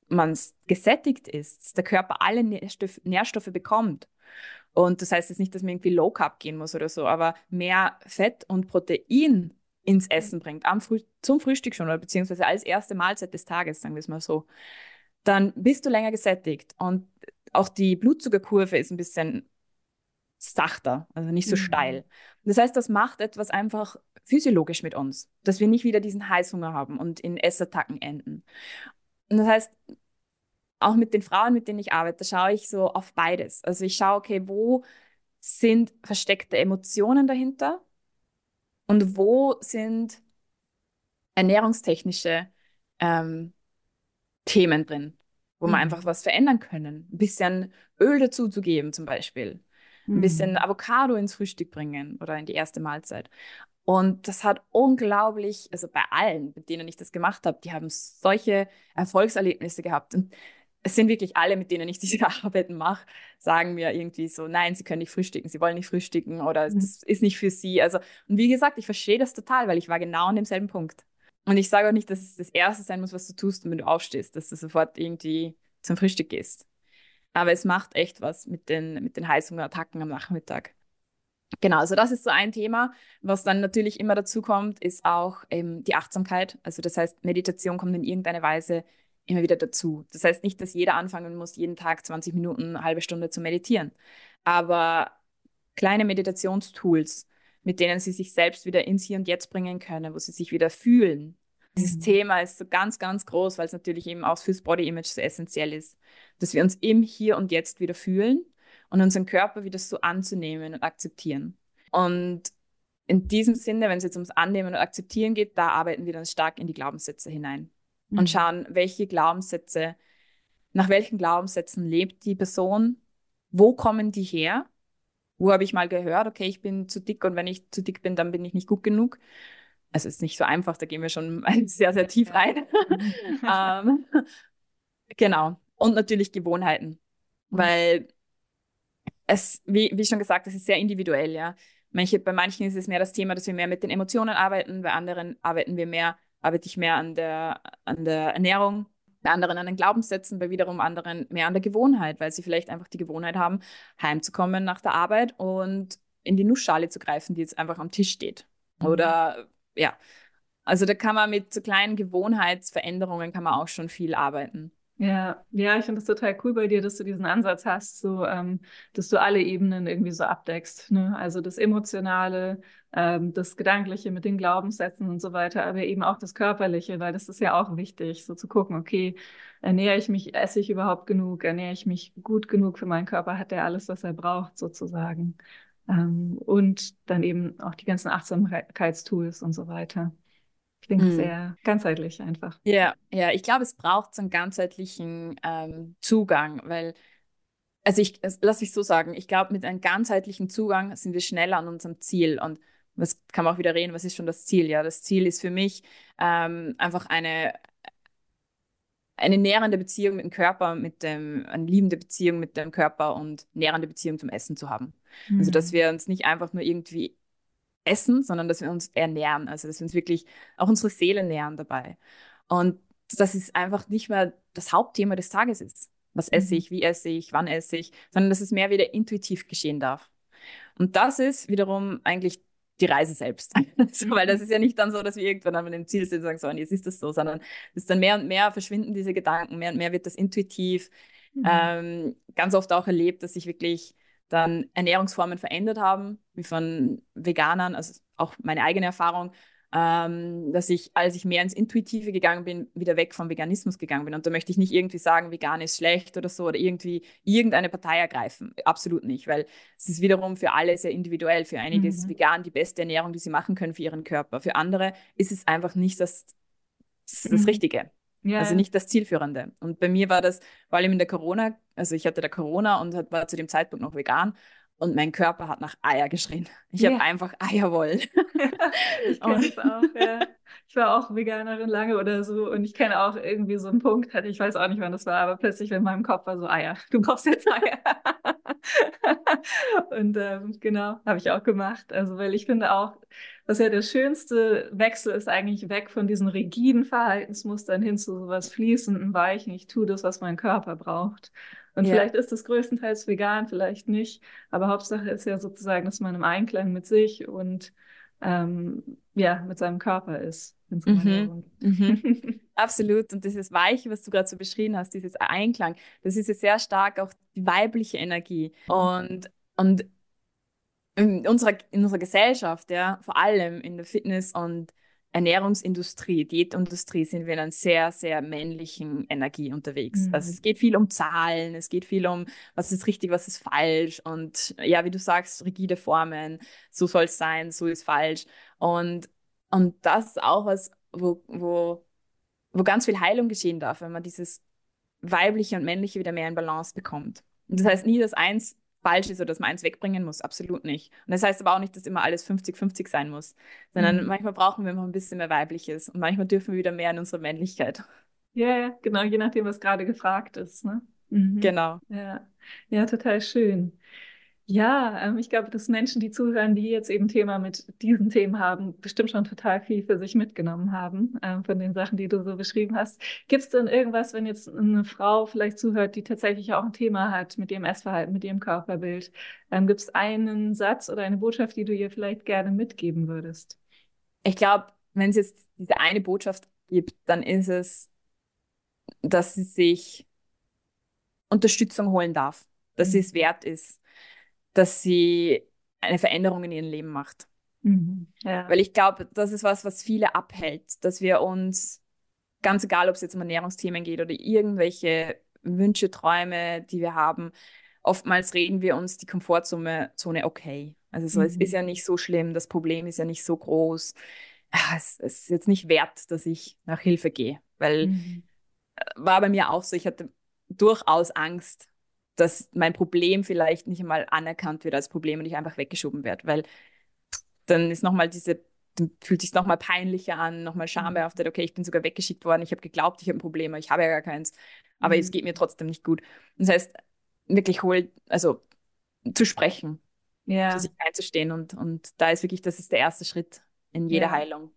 man gesättigt ist, dass der Körper alle Nährstoff, Nährstoffe bekommt. Und das heißt jetzt nicht, dass man irgendwie Low Carb gehen muss oder so, aber mehr Fett und Protein ins Essen bringt, am Früh zum Frühstück schon oder beziehungsweise als erste Mahlzeit des Tages, sagen wir es mal so, dann bist du länger gesättigt und auch die Blutzuckerkurve ist ein bisschen sachter, also nicht so mhm. steil. Das heißt, das macht etwas einfach physiologisch mit uns, dass wir nicht wieder diesen Heißhunger haben und in Essattacken enden. Und das heißt, auch mit den Frauen, mit denen ich arbeite, schaue ich so auf beides. Also ich schaue, okay, wo sind versteckte Emotionen dahinter und wo sind ernährungstechnische ähm, Themen drin, wo mhm. wir einfach was verändern können. Ein bisschen Öl dazu zu geben zum Beispiel. Ein mhm. bisschen Avocado ins Frühstück bringen oder in die erste Mahlzeit. Und das hat unglaublich, also bei allen, mit denen ich das gemacht habe, die haben solche Erfolgserlebnisse gehabt. Und es sind wirklich alle, mit denen ich diese Arbeiten mache, sagen mir irgendwie so, nein, sie können nicht frühstücken, sie wollen nicht frühstücken oder mhm. das ist nicht für sie. Also, und wie gesagt, ich verstehe das total, weil ich war genau an demselben Punkt. Und ich sage auch nicht, dass es das Erste sein muss, was du tust, wenn du aufstehst, dass du sofort irgendwie zum Frühstück gehst. Aber es macht echt was mit den, mit den Heißhungerattacken am Nachmittag. Genau, also das ist so ein Thema. Was dann natürlich immer dazu kommt, ist auch ähm, die Achtsamkeit. Also das heißt, Meditation kommt in irgendeiner Weise immer wieder dazu. Das heißt nicht, dass jeder anfangen muss, jeden Tag 20 Minuten, eine halbe Stunde zu meditieren. Aber kleine Meditationstools, mit denen sie sich selbst wieder ins Hier und Jetzt bringen können, wo sie sich wieder fühlen. Dieses mhm. Thema ist so ganz, ganz groß, weil es natürlich eben auch fürs Body Image so essentiell ist, dass wir uns im Hier und Jetzt wieder fühlen und unseren Körper wieder so anzunehmen und akzeptieren. Und in diesem Sinne, wenn es jetzt ums Annehmen und Akzeptieren geht, da arbeiten wir dann stark in die Glaubenssätze hinein mhm. und schauen, welche Glaubenssätze, nach welchen Glaubenssätzen lebt die Person, wo kommen die her, wo habe ich mal gehört, okay, ich bin zu dick und wenn ich zu dick bin, dann bin ich nicht gut genug. Also es ist nicht so einfach, da gehen wir schon sehr, sehr tief rein. ähm, genau. Und natürlich Gewohnheiten, mhm. weil es, wie, wie schon gesagt, es ist sehr individuell, ja. Manche, bei manchen ist es mehr das Thema, dass wir mehr mit den Emotionen arbeiten, bei anderen arbeiten wir mehr arbeite ich mehr an der, an der Ernährung, bei anderen an den Glaubenssätzen, bei wiederum anderen mehr an der Gewohnheit, weil sie vielleicht einfach die Gewohnheit haben, heimzukommen nach der Arbeit und in die Nussschale zu greifen, die jetzt einfach am Tisch steht. Mhm. Oder ja, also da kann man mit so kleinen Gewohnheitsveränderungen kann man auch schon viel arbeiten. Ja, ja, ich finde das total cool bei dir, dass du diesen Ansatz hast, so, ähm, dass du alle Ebenen irgendwie so abdeckst. Ne? Also das Emotionale, ähm, das Gedankliche mit den Glaubenssätzen und so weiter, aber eben auch das Körperliche, weil das ist ja auch wichtig, so zu gucken, okay, ernähre ich mich, esse ich überhaupt genug, ernähre ich mich gut genug für meinen Körper, hat er alles, was er braucht, sozusagen. Ähm, und dann eben auch die ganzen Achtsamkeitstools und so weiter. Klingt mhm. sehr ganzheitlich einfach. Ja, ja, ich glaube, es braucht so einen ganzheitlichen ähm, Zugang, weil, also ich, lass ich so sagen, ich glaube, mit einem ganzheitlichen Zugang sind wir schneller an unserem Ziel und was kann man auch wieder reden, was ist schon das Ziel? Ja, das Ziel ist für mich ähm, einfach eine, eine nährende Beziehung mit dem Körper, mit dem, eine liebende Beziehung mit dem Körper und nährende Beziehung zum Essen zu haben. Mhm. Also, dass mhm. wir uns nicht einfach nur irgendwie essen, sondern dass wir uns ernähren. Also dass wir uns wirklich auch unsere Seele nähren dabei. Und dass es einfach nicht mehr das Hauptthema des Tages ist. Was esse mhm. ich, wie esse ich, wann esse ich, sondern dass es mehr wieder intuitiv geschehen darf. Und das ist wiederum eigentlich die Reise selbst. so, weil das ist ja nicht dann so, dass wir irgendwann an dem Ziel sind und sagen, so, jetzt ist das so, sondern es ist dann mehr und mehr verschwinden diese Gedanken, mehr und mehr wird das intuitiv. Mhm. Ähm, ganz oft auch erlebt, dass ich wirklich dann Ernährungsformen verändert haben, wie von Veganern, also auch meine eigene Erfahrung, ähm, dass ich, als ich mehr ins Intuitive gegangen bin, wieder weg vom Veganismus gegangen bin. Und da möchte ich nicht irgendwie sagen, vegan ist schlecht oder so oder irgendwie irgendeine Partei ergreifen. Absolut nicht, weil es ist wiederum für alle sehr individuell. Für einige mhm. ist vegan die beste Ernährung, die sie machen können für ihren Körper. Für andere ist es einfach nicht das, das, das mhm. Richtige. Ja, also nicht das Zielführende. Und bei mir war das vor allem in der Corona, also ich hatte da Corona und war zu dem Zeitpunkt noch vegan und mein Körper hat nach Eier geschrien. Ich ja. habe einfach Eier wollen. ich kenne auch, ja. Ich war auch Veganerin lange oder so und ich kenne auch irgendwie so einen Punkt, hatte ich weiß auch nicht, wann das war, aber plötzlich in meinem Kopf war so Eier. Du brauchst jetzt Eier. und ähm, genau, habe ich auch gemacht. Also weil ich finde auch, was ja der schönste Wechsel ist eigentlich weg von diesen rigiden Verhaltensmustern hin zu sowas fließenden, weichen. Ich tue das, was mein Körper braucht. Und ja. vielleicht ist das größtenteils vegan, vielleicht nicht. Aber Hauptsache ist ja sozusagen, dass man im Einklang mit sich und ähm, ja, mit seinem Körper ist. Mhm. Mhm. Absolut. Und dieses Weiche, was du gerade so beschrieben hast, dieses Einklang, das ist ja sehr stark auch die weibliche Energie. Und, und in unserer, in unserer Gesellschaft, ja, vor allem in der Fitness- und Ernährungsindustrie, Diätindustrie, sind wir in einer sehr, sehr männlichen Energie unterwegs. Mhm. Also es geht viel um Zahlen, es geht viel um, was ist richtig, was ist falsch. Und ja, wie du sagst, rigide Formen, so soll es sein, so ist falsch. Und, und das ist auch was, wo, wo, wo ganz viel Heilung geschehen darf, wenn man dieses weibliche und männliche wieder mehr in Balance bekommt. Und das heißt nie, dass eins falsch ist oder dass man eins wegbringen muss. Absolut nicht. Und das heißt aber auch nicht, dass immer alles 50-50 sein muss, sondern mhm. manchmal brauchen wir noch ein bisschen mehr Weibliches und manchmal dürfen wir wieder mehr in unsere Männlichkeit. Ja, ja, genau, je nachdem, was gerade gefragt ist. Ne? Mhm. Genau. Ja. ja, total schön. Ja, ähm, ich glaube, dass Menschen, die zuhören, die jetzt eben Thema mit diesen Themen haben, bestimmt schon total viel für sich mitgenommen haben ähm, von den Sachen, die du so beschrieben hast. Gibt es denn irgendwas, wenn jetzt eine Frau vielleicht zuhört, die tatsächlich auch ein Thema hat mit ihrem Essverhalten, mit ihrem Körperbild? Ähm, Gibt es einen Satz oder eine Botschaft, die du ihr vielleicht gerne mitgeben würdest? Ich glaube, wenn es jetzt diese eine Botschaft gibt, dann ist es, dass sie sich Unterstützung holen darf, dass mhm. sie es wert ist dass sie eine Veränderung in ihrem Leben macht. Mhm, ja. Weil ich glaube, das ist was, was viele abhält, dass wir uns, ganz egal, ob es jetzt um Ernährungsthemen geht oder irgendwelche Wünsche, Träume, die wir haben, oftmals reden wir uns die Komfortzone Zone okay. Also so, mhm. es ist ja nicht so schlimm, das Problem ist ja nicht so groß. Ah, es, es ist jetzt nicht wert, dass ich nach Hilfe gehe, weil mhm. war bei mir auch so, ich hatte durchaus Angst, dass mein Problem vielleicht nicht einmal anerkannt wird als Problem und ich einfach weggeschoben werde, weil dann ist nochmal diese, dann fühlt sich nochmal peinlicher an, nochmal mhm. schambehaftet, okay, ich bin sogar weggeschickt worden, ich habe geglaubt, ich habe ein Problem, aber ich habe ja gar keins, aber mhm. es geht mir trotzdem nicht gut. Das heißt, wirklich holt, also zu sprechen, ja. für sich einzustehen und, und da ist wirklich, das ist der erste Schritt in jeder ja. Heilung.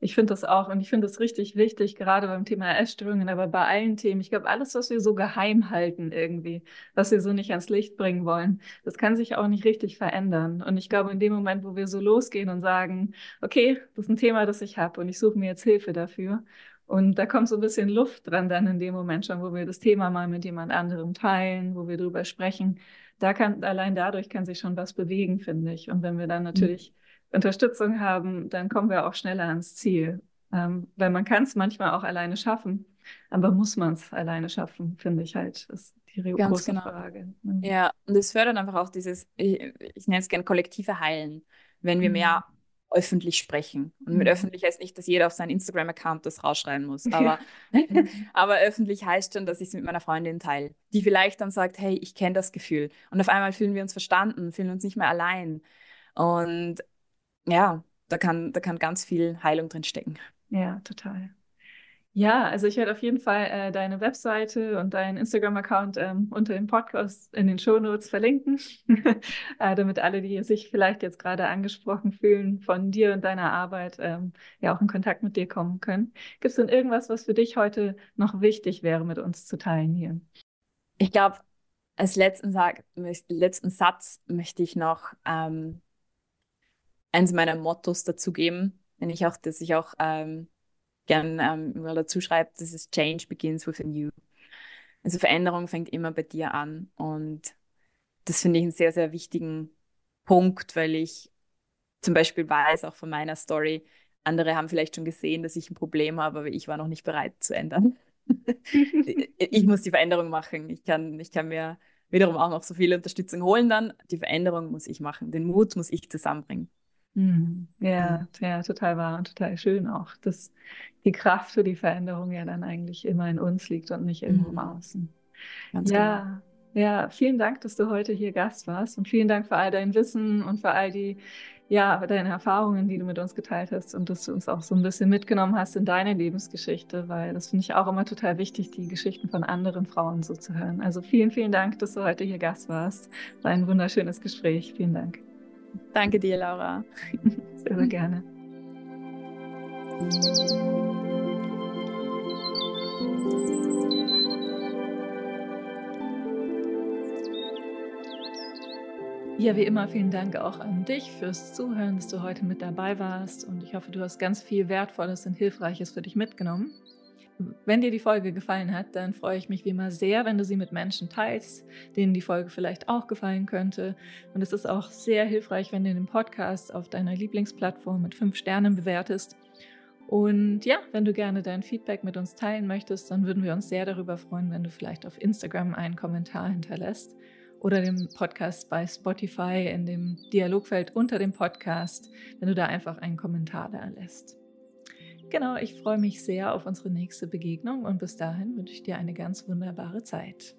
Ich finde das auch und ich finde das richtig wichtig, gerade beim Thema Essstörungen, aber bei allen Themen. Ich glaube, alles, was wir so geheim halten irgendwie, was wir so nicht ans Licht bringen wollen, das kann sich auch nicht richtig verändern. Und ich glaube, in dem Moment, wo wir so losgehen und sagen, okay, das ist ein Thema, das ich habe und ich suche mir jetzt Hilfe dafür. Und da kommt so ein bisschen Luft dran dann in dem Moment schon, wo wir das Thema mal mit jemand anderem teilen, wo wir drüber sprechen. Da kann, allein dadurch kann sich schon was bewegen, finde ich. Und wenn wir dann mhm. natürlich mhm Unterstützung haben, dann kommen wir auch schneller ans Ziel. Ähm, weil man kann es manchmal auch alleine schaffen, aber muss man es alleine schaffen, finde ich halt, ist die Ganz große genau. Frage. Mhm. Ja, und es fördert einfach auch dieses, ich, ich nenne es gerne kollektive Heilen, wenn wir mhm. mehr öffentlich sprechen. Und mit mhm. öffentlich heißt nicht, dass jeder auf seinen Instagram-Account das rausschreiben muss. Aber, ja. aber öffentlich heißt schon, dass ich es mit meiner Freundin teile, die vielleicht dann sagt, hey, ich kenne das Gefühl. Und auf einmal fühlen wir uns verstanden, fühlen uns nicht mehr allein. Und ja, da kann, da kann ganz viel Heilung drin stecken. Ja, total. Ja, also ich werde auf jeden Fall äh, deine Webseite und deinen Instagram-Account ähm, unter dem Podcast in den Shownotes verlinken, äh, damit alle, die sich vielleicht jetzt gerade angesprochen fühlen von dir und deiner Arbeit, ähm, ja auch in Kontakt mit dir kommen können. Gibt es denn irgendwas, was für dich heute noch wichtig wäre, mit uns zu teilen hier? Ich glaube, als letzten, letzten Satz möchte ich noch ähm, eins meiner Mottos dazu geben, wenn ich auch, dass ich auch ähm, gern ähm, mal dazu schreibe, das ist Change begins within you. Also Veränderung fängt immer bei dir an und das finde ich einen sehr, sehr wichtigen Punkt, weil ich zum Beispiel weiß auch von meiner Story, andere haben vielleicht schon gesehen, dass ich ein Problem habe, aber ich war noch nicht bereit zu ändern. ich muss die Veränderung machen. Ich kann, ich kann mir wiederum auch noch so viel Unterstützung holen dann. Die Veränderung muss ich machen. Den Mut muss ich zusammenbringen. Mhm. Ja, ja, total wahr und total schön auch, dass die Kraft für die Veränderung ja dann eigentlich immer in uns liegt und nicht irgendwo im mhm. Außen. Ganz ja, genau. ja, vielen Dank, dass du heute hier Gast warst und vielen Dank für all dein Wissen und für all die, ja, deine Erfahrungen, die du mit uns geteilt hast und dass du uns auch so ein bisschen mitgenommen hast in deine Lebensgeschichte, weil das finde ich auch immer total wichtig, die Geschichten von anderen Frauen so zu hören. Also vielen, vielen Dank, dass du heute hier Gast warst. War ein wunderschönes Gespräch. Vielen Dank. Danke dir, Laura. Sehr, gerne. Ja, wie immer vielen Dank auch an dich fürs Zuhören, dass du heute mit dabei warst und ich hoffe, du hast ganz viel Wertvolles und Hilfreiches für dich mitgenommen. Wenn dir die Folge gefallen hat, dann freue ich mich wie immer sehr, wenn du sie mit Menschen teilst, denen die Folge vielleicht auch gefallen könnte. Und es ist auch sehr hilfreich, wenn du den Podcast auf deiner Lieblingsplattform mit fünf Sternen bewertest. Und ja, wenn du gerne dein Feedback mit uns teilen möchtest, dann würden wir uns sehr darüber freuen, wenn du vielleicht auf Instagram einen Kommentar hinterlässt oder dem Podcast bei Spotify in dem Dialogfeld unter dem Podcast, wenn du da einfach einen Kommentar da lässt. Genau, ich freue mich sehr auf unsere nächste Begegnung und bis dahin wünsche ich dir eine ganz wunderbare Zeit.